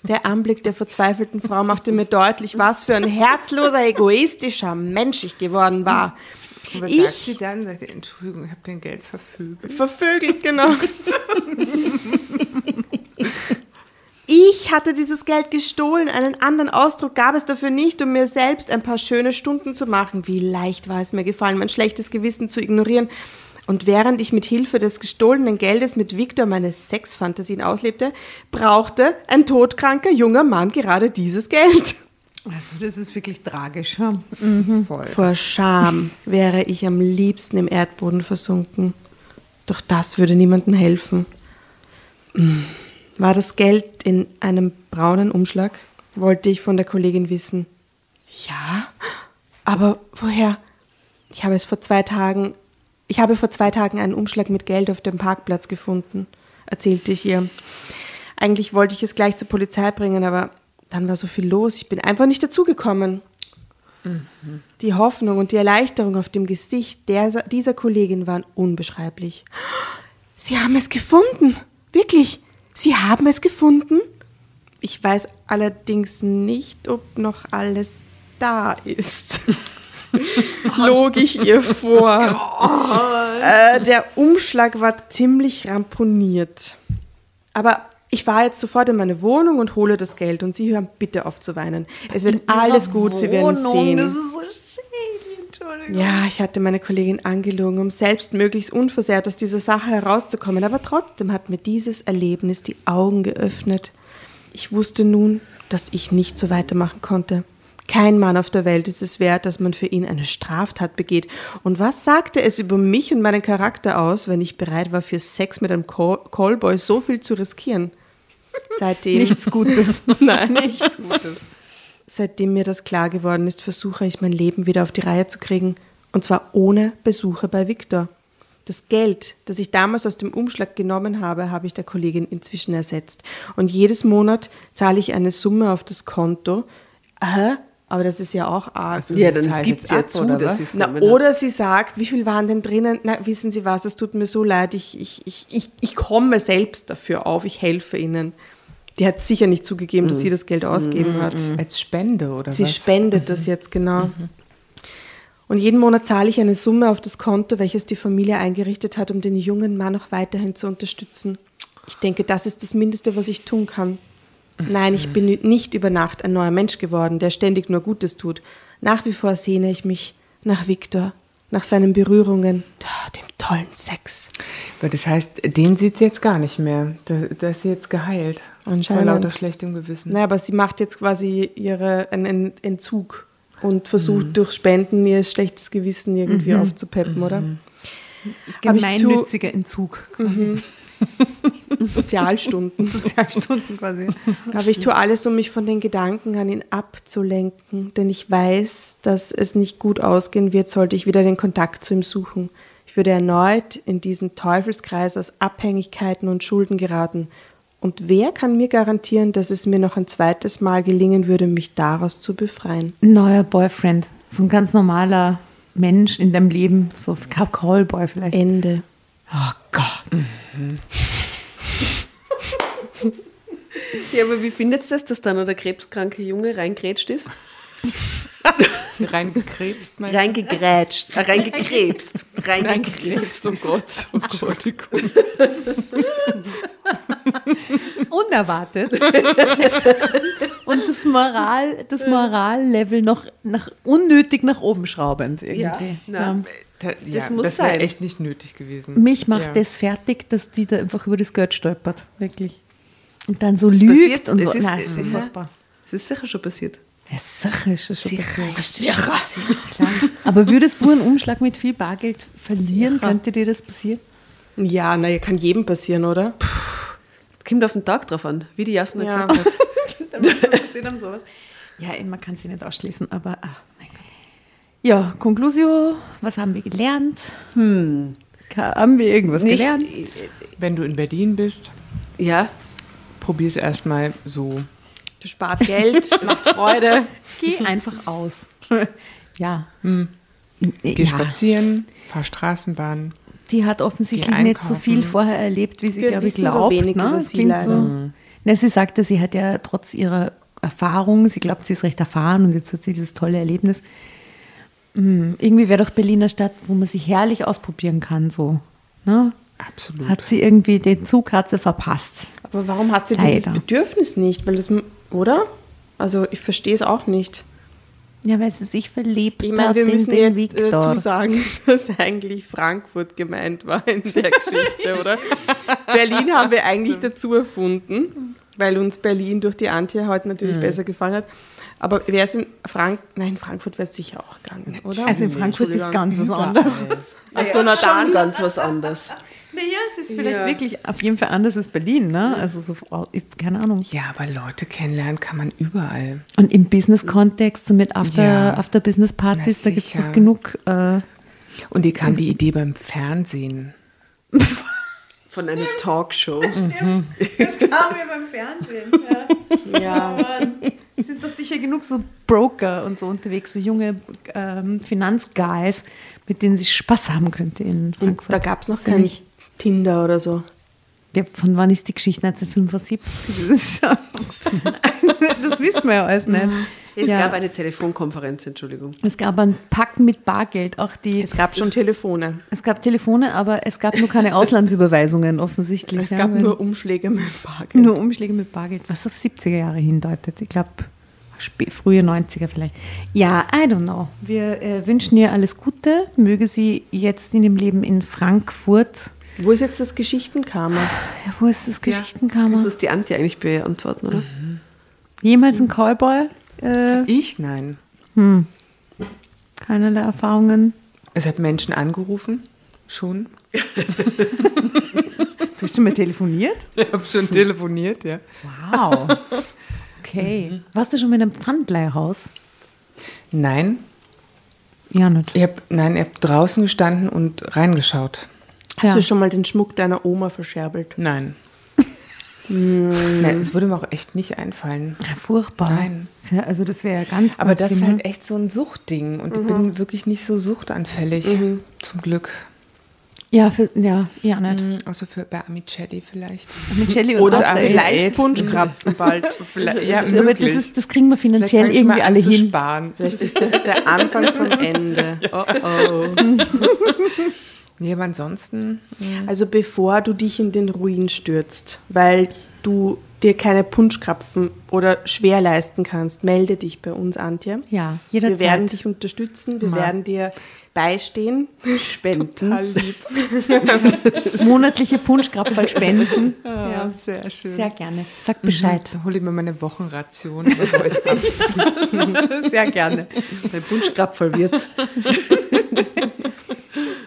Der Anblick der verzweifelten Frau machte mir deutlich, was für ein herzloser, egoistischer Mensch ich geworden war. Und was Ich- sagt sie dann? Sagt sie, Entschuldigung, ich habe dein Geld verfügt. Vervögelt, genau. Ich hatte dieses Geld gestohlen. Einen anderen Ausdruck gab es dafür nicht, um mir selbst ein paar schöne Stunden zu machen. Wie leicht war es mir gefallen, mein schlechtes Gewissen zu ignorieren. Und während ich mit Hilfe des gestohlenen Geldes mit Victor meine Sexfantasien auslebte, brauchte ein todkranker junger Mann gerade dieses Geld. Also, das ist wirklich tragisch. Ja. Voll. Vor Scham wäre ich am liebsten im Erdboden versunken. Doch das würde niemandem helfen. Hm. War das Geld in einem braunen Umschlag? Wollte ich von der Kollegin wissen. Ja, aber woher? Ich habe es vor zwei Tagen, ich habe vor zwei Tagen einen Umschlag mit Geld auf dem Parkplatz gefunden, erzählte ich ihr. Eigentlich wollte ich es gleich zur Polizei bringen, aber dann war so viel los, ich bin einfach nicht dazugekommen. Die Hoffnung und die Erleichterung auf dem Gesicht der, dieser Kollegin waren unbeschreiblich. Sie haben es gefunden. Wirklich. Sie haben es gefunden. Ich weiß allerdings nicht, ob noch alles da ist. Log ich ihr vor. Äh, der Umschlag war ziemlich ramponiert. Aber ich fahre jetzt sofort in meine Wohnung und hole das Geld. Und Sie hören bitte auf zu weinen. Es wird alles gut, Sie werden sehen. Das ist so schön. Ja, ich hatte meine Kollegin angelogen, um selbst möglichst unversehrt aus dieser Sache herauszukommen. Aber trotzdem hat mir dieses Erlebnis die Augen geöffnet. Ich wusste nun, dass ich nicht so weitermachen konnte. Kein Mann auf der Welt ist es wert, dass man für ihn eine Straftat begeht. Und was sagte es über mich und meinen Charakter aus, wenn ich bereit war, für Sex mit einem Call- Callboy so viel zu riskieren? Seitdem. Nichts Gutes. Nein, nichts Gutes. Seitdem mir das klar geworden ist, versuche ich mein Leben wieder auf die Reihe zu kriegen. Und zwar ohne Besuche bei Viktor. Das Geld, das ich damals aus dem Umschlag genommen habe, habe ich der Kollegin inzwischen ersetzt. Und jedes Monat zahle ich eine Summe auf das Konto. Aha, aber das ist ja auch arg. Also Ja, dann gibt es ja ab, zu, oder dass sie es Na, genommen oder hat. sie sagt, wie viel waren denn drinnen? Na, wissen Sie was, es tut mir so leid, ich, ich, ich, ich, ich komme selbst dafür auf, ich helfe Ihnen. Die hat sicher nicht zugegeben, dass sie das Geld ausgeben hat. Als Spende oder Sie was? spendet das jetzt, genau. Und jeden Monat zahle ich eine Summe auf das Konto, welches die Familie eingerichtet hat, um den jungen Mann auch weiterhin zu unterstützen. Ich denke, das ist das Mindeste, was ich tun kann. Nein, ich bin nicht über Nacht ein neuer Mensch geworden, der ständig nur Gutes tut. Nach wie vor sehne ich mich nach Viktor, nach seinen Berührungen, dem tollen Sex. Aber das heißt, den sieht sie jetzt gar nicht mehr. Da, da ist sie jetzt geheilt. Anscheinend. Vor lauter schlechtem Gewissen. Naja, aber sie macht jetzt quasi ihre, einen Entzug und versucht durch Spenden ihr schlechtes Gewissen irgendwie aufzupeppen, oder? Tu- Gemeinnütziger Entzug. Sozialstunden. Stunden quasi. Aber ich tue alles, um mich von den Gedanken an ihn abzulenken, denn ich weiß, dass es nicht gut ausgehen wird, sollte ich wieder den Kontakt zu ihm suchen. Ich würde erneut in diesen Teufelskreis aus Abhängigkeiten und Schulden geraten. Und wer kann mir garantieren, dass es mir noch ein zweites Mal gelingen würde, mich daraus zu befreien? Neuer Boyfriend. So ein ganz normaler Mensch in deinem Leben. So ein Callboy vielleicht. Ende. Oh Gott. Ja, aber wie findet ihr das, dass dann noch der krebskranke Junge reingrätscht ist? Reingekrebst, meinst du? Reingegrätscht, äh, reingekrebst, reingekrebst. Oh Gott, oh Entschuldigung. Unerwartet. Und das Moral, das Morallevel noch nach, unnötig nach oben schraubend irgendwie. Da, ja, Das muss das wäre sein. echt nicht nötig gewesen. Mich macht Ja. das fertig, dass die da einfach über das Geld stolpert. Wirklich. Und dann so Es lügt passiert- und es so. ist- Nein, es ist furchtbar. Das ist sicher schon passiert. Ja, sicher ist es schon passiert. Klar. Aber würdest du einen Umschlag mit viel Bargeld verlieren? Könnte dir das passieren? Ja, naja, kann jedem passieren, oder? Kommt auf den Tag drauf an, wie die Jasna Ja. gesagt hat. Ja, man kann sie nicht ausschließen, aber ach, mein Gott. Ja, Conclusio, was haben wir gelernt? Hm. Haben wir irgendwas Nicht, gelernt? Wenn du in Berlin bist, ja, probier es erstmal so. Du spart Geld, macht Freude. Geh einfach aus. ja. Geh ja. spazieren, fahr Straßenbahn. Die hat offensichtlich nicht so viel vorher erlebt, wie sie, Wir glaube ich, wissen so glaubt. wenig ne? über Das sie klingt leider. So. Na, sie sagte, sie hat ja trotz ihrer Erfahrung, sie glaubt, sie ist recht erfahren und jetzt hat sie dieses tolle Erlebnis. Hm, irgendwie wäre doch Berliner Stadt, wo man sich herrlich ausprobieren kann, so. Ne? Absolut. Hat sie irgendwie den Zug hat sie verpasst. Aber warum hat sie dieses Leider. Bedürfnis nicht? Weil das, oder? Also ich verstehe es auch nicht. Ja, weil sie sich verliebt Ich meine, hat wir müssen den jetzt Viktor. dazu sagen, dass eigentlich Frankfurt gemeint war in der Geschichte, oder? Berlin haben wir eigentlich dazu erfunden, weil uns Berlin durch die Antje heute natürlich besser gefallen hat. Aber wäre es in Frank nein, Frankfurt wäre es sicher auch gegangen, oder? Also in Frankfurt ist ganz was anderes. Ach so, na schon dann. ganz was anderes. Naja, es ist vielleicht Ja. wirklich auf jeden Fall anders als Berlin, ne? Also so, keine Ahnung. Ja, aber Leute kennenlernen kann man überall. Und im Business-Kontext, so mit After, Ja. After Business-Partys, Na da gibt es doch genug. Äh, Und dir kam die Idee beim Fernsehen. Von einer Talkshow. das kam mir beim Fernsehen. Ja. Ja. Es sind doch sicher genug so Broker und so unterwegs, so junge ähm, Finanzguys, mit denen sie Spaß haben könnte in Und Frankfurt. da gab es noch kein nicht- Tinder oder so. Ja, von wann ist die Geschichte 1975? Das, ja- wissen wir ja alles nicht. Es ja. gab eine Telefonkonferenz, Entschuldigung. es gab einen Pack mit Bargeld, auch die. Es gab schon Telefone. Es gab Telefone, aber es gab nur keine Auslandsüberweisungen offensichtlich. Es ja, gab weil- nur Umschläge mit Bargeld. nur Umschläge mit Bargeld, was auf 70er Jahre hindeutet. Ich glaube, frühe 90er vielleicht. Ja, I don't know. Wir äh, wünschen ihr alles Gute. Möge sie jetzt in dem Leben in Frankfurt. Wo ist jetzt das Geschichtenkarma? Ja, wo ist das Das Geschichtenkammer? muss es die Antje eigentlich beantworten, oder? Jemals ein Cowboy? Äh, Ich? Nein. keinerlei Erfahrungen. Es hat Menschen angerufen. Schon. Du hast schon mal telefoniert? Ich habe schon telefoniert, ja. Wow. Okay. Warst du schon mit einem Pfandleihhaus? Nein. Ja, nicht. Ich hab, nein, ich habe draußen gestanden und reingeschaut. Hast Ja. du schon mal den Schmuck deiner Oma verscherbelt? Nein. Nein, es würde mir auch echt nicht einfallen. Ja, furchtbar. Nein. Ja, Also das wäre ja ganz, ganz Aber das ist schlimm, halt echt so ein Suchtding. Und ich bin wirklich nicht so suchtanfällig. Zum Glück. Ja, für, ja, ja, nicht. Mhm, Außer für bei Amicelli vielleicht. Michelle Oder Eight. vielleicht Punschkrapfen bald. vielleicht ja, Also, aber das, ist, das kriegen wir finanziell irgendwie alle hin. sparen. Vielleicht ist das der Anfang vom Ende. Oh oh. Nee, aber ansonsten. Also bevor du dich in den Ruin stürzt, weil du dir keine Punschkrapfen oder schwer leisten kannst, melde dich bei uns, Antje. Ja, jederzeit. Wir werden dich unterstützen, wir Ma. werden dir beistehen, spenden. Total lieb. monatliche Punschkrapferl spenden. Ja, sehr schön. Sehr gerne. Sag Bescheid. Dann hole ich mir meine Wochenration bei euch ab. Sehr gerne. Ein Wunschkrapferl wird.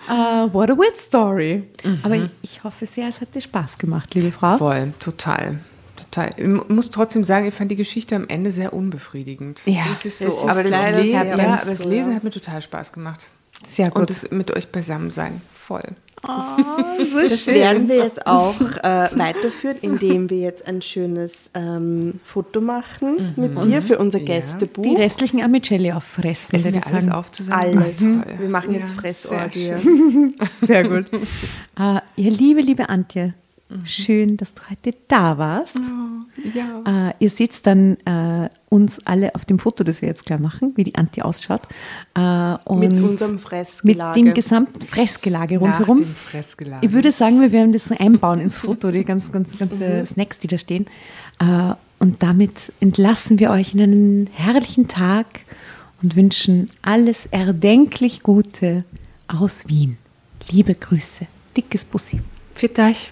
Uh, what a weird story. Aber ich, hoffe sehr, es hat dir Spaß gemacht, liebe Frau. Voll, total. Total. Ich mu- muss trotzdem sagen, ich fand die Geschichte am Ende sehr unbefriedigend. Ja, das ist so ist oft aber das so. Lesen- ja, aber das Lesen hat mir total Spaß gemacht. Sehr gut. Und das mit euch beisammen sein. Voll. Das werden wir jetzt auch äh, weiterführen, indem wir jetzt ein schönes ähm, Foto machen mit dir für unser. Gästebuch. die restlichen Amicelli auffressen, Essen wir alles auf zusammen. Alles. Toll. Wir machen jetzt Ja, Fressorgie. sehr schön. Sehr gut. Uh, ja, liebe, liebe Antje, schön, dass du heute da warst. Ja. Äh, ihr seht dann äh, uns alle auf dem Foto, das wir jetzt gleich machen, wie die Antje ausschaut. Äh, und Mit unserem mit Fressgelage. dem gesamten Fressgelage Nach rundherum. dem Fressgelage. Ich würde sagen, wir werden das so einbauen ins Foto, die ganzen, ganzen, ganzen Snacks, die da stehen. Äh, und damit entlassen wir euch in einen herrlichen Tag und wünschen alles erdenklich Gute aus Wien. Liebe Grüße. Dickes Bussi. Für euch.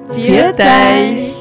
Viert euch!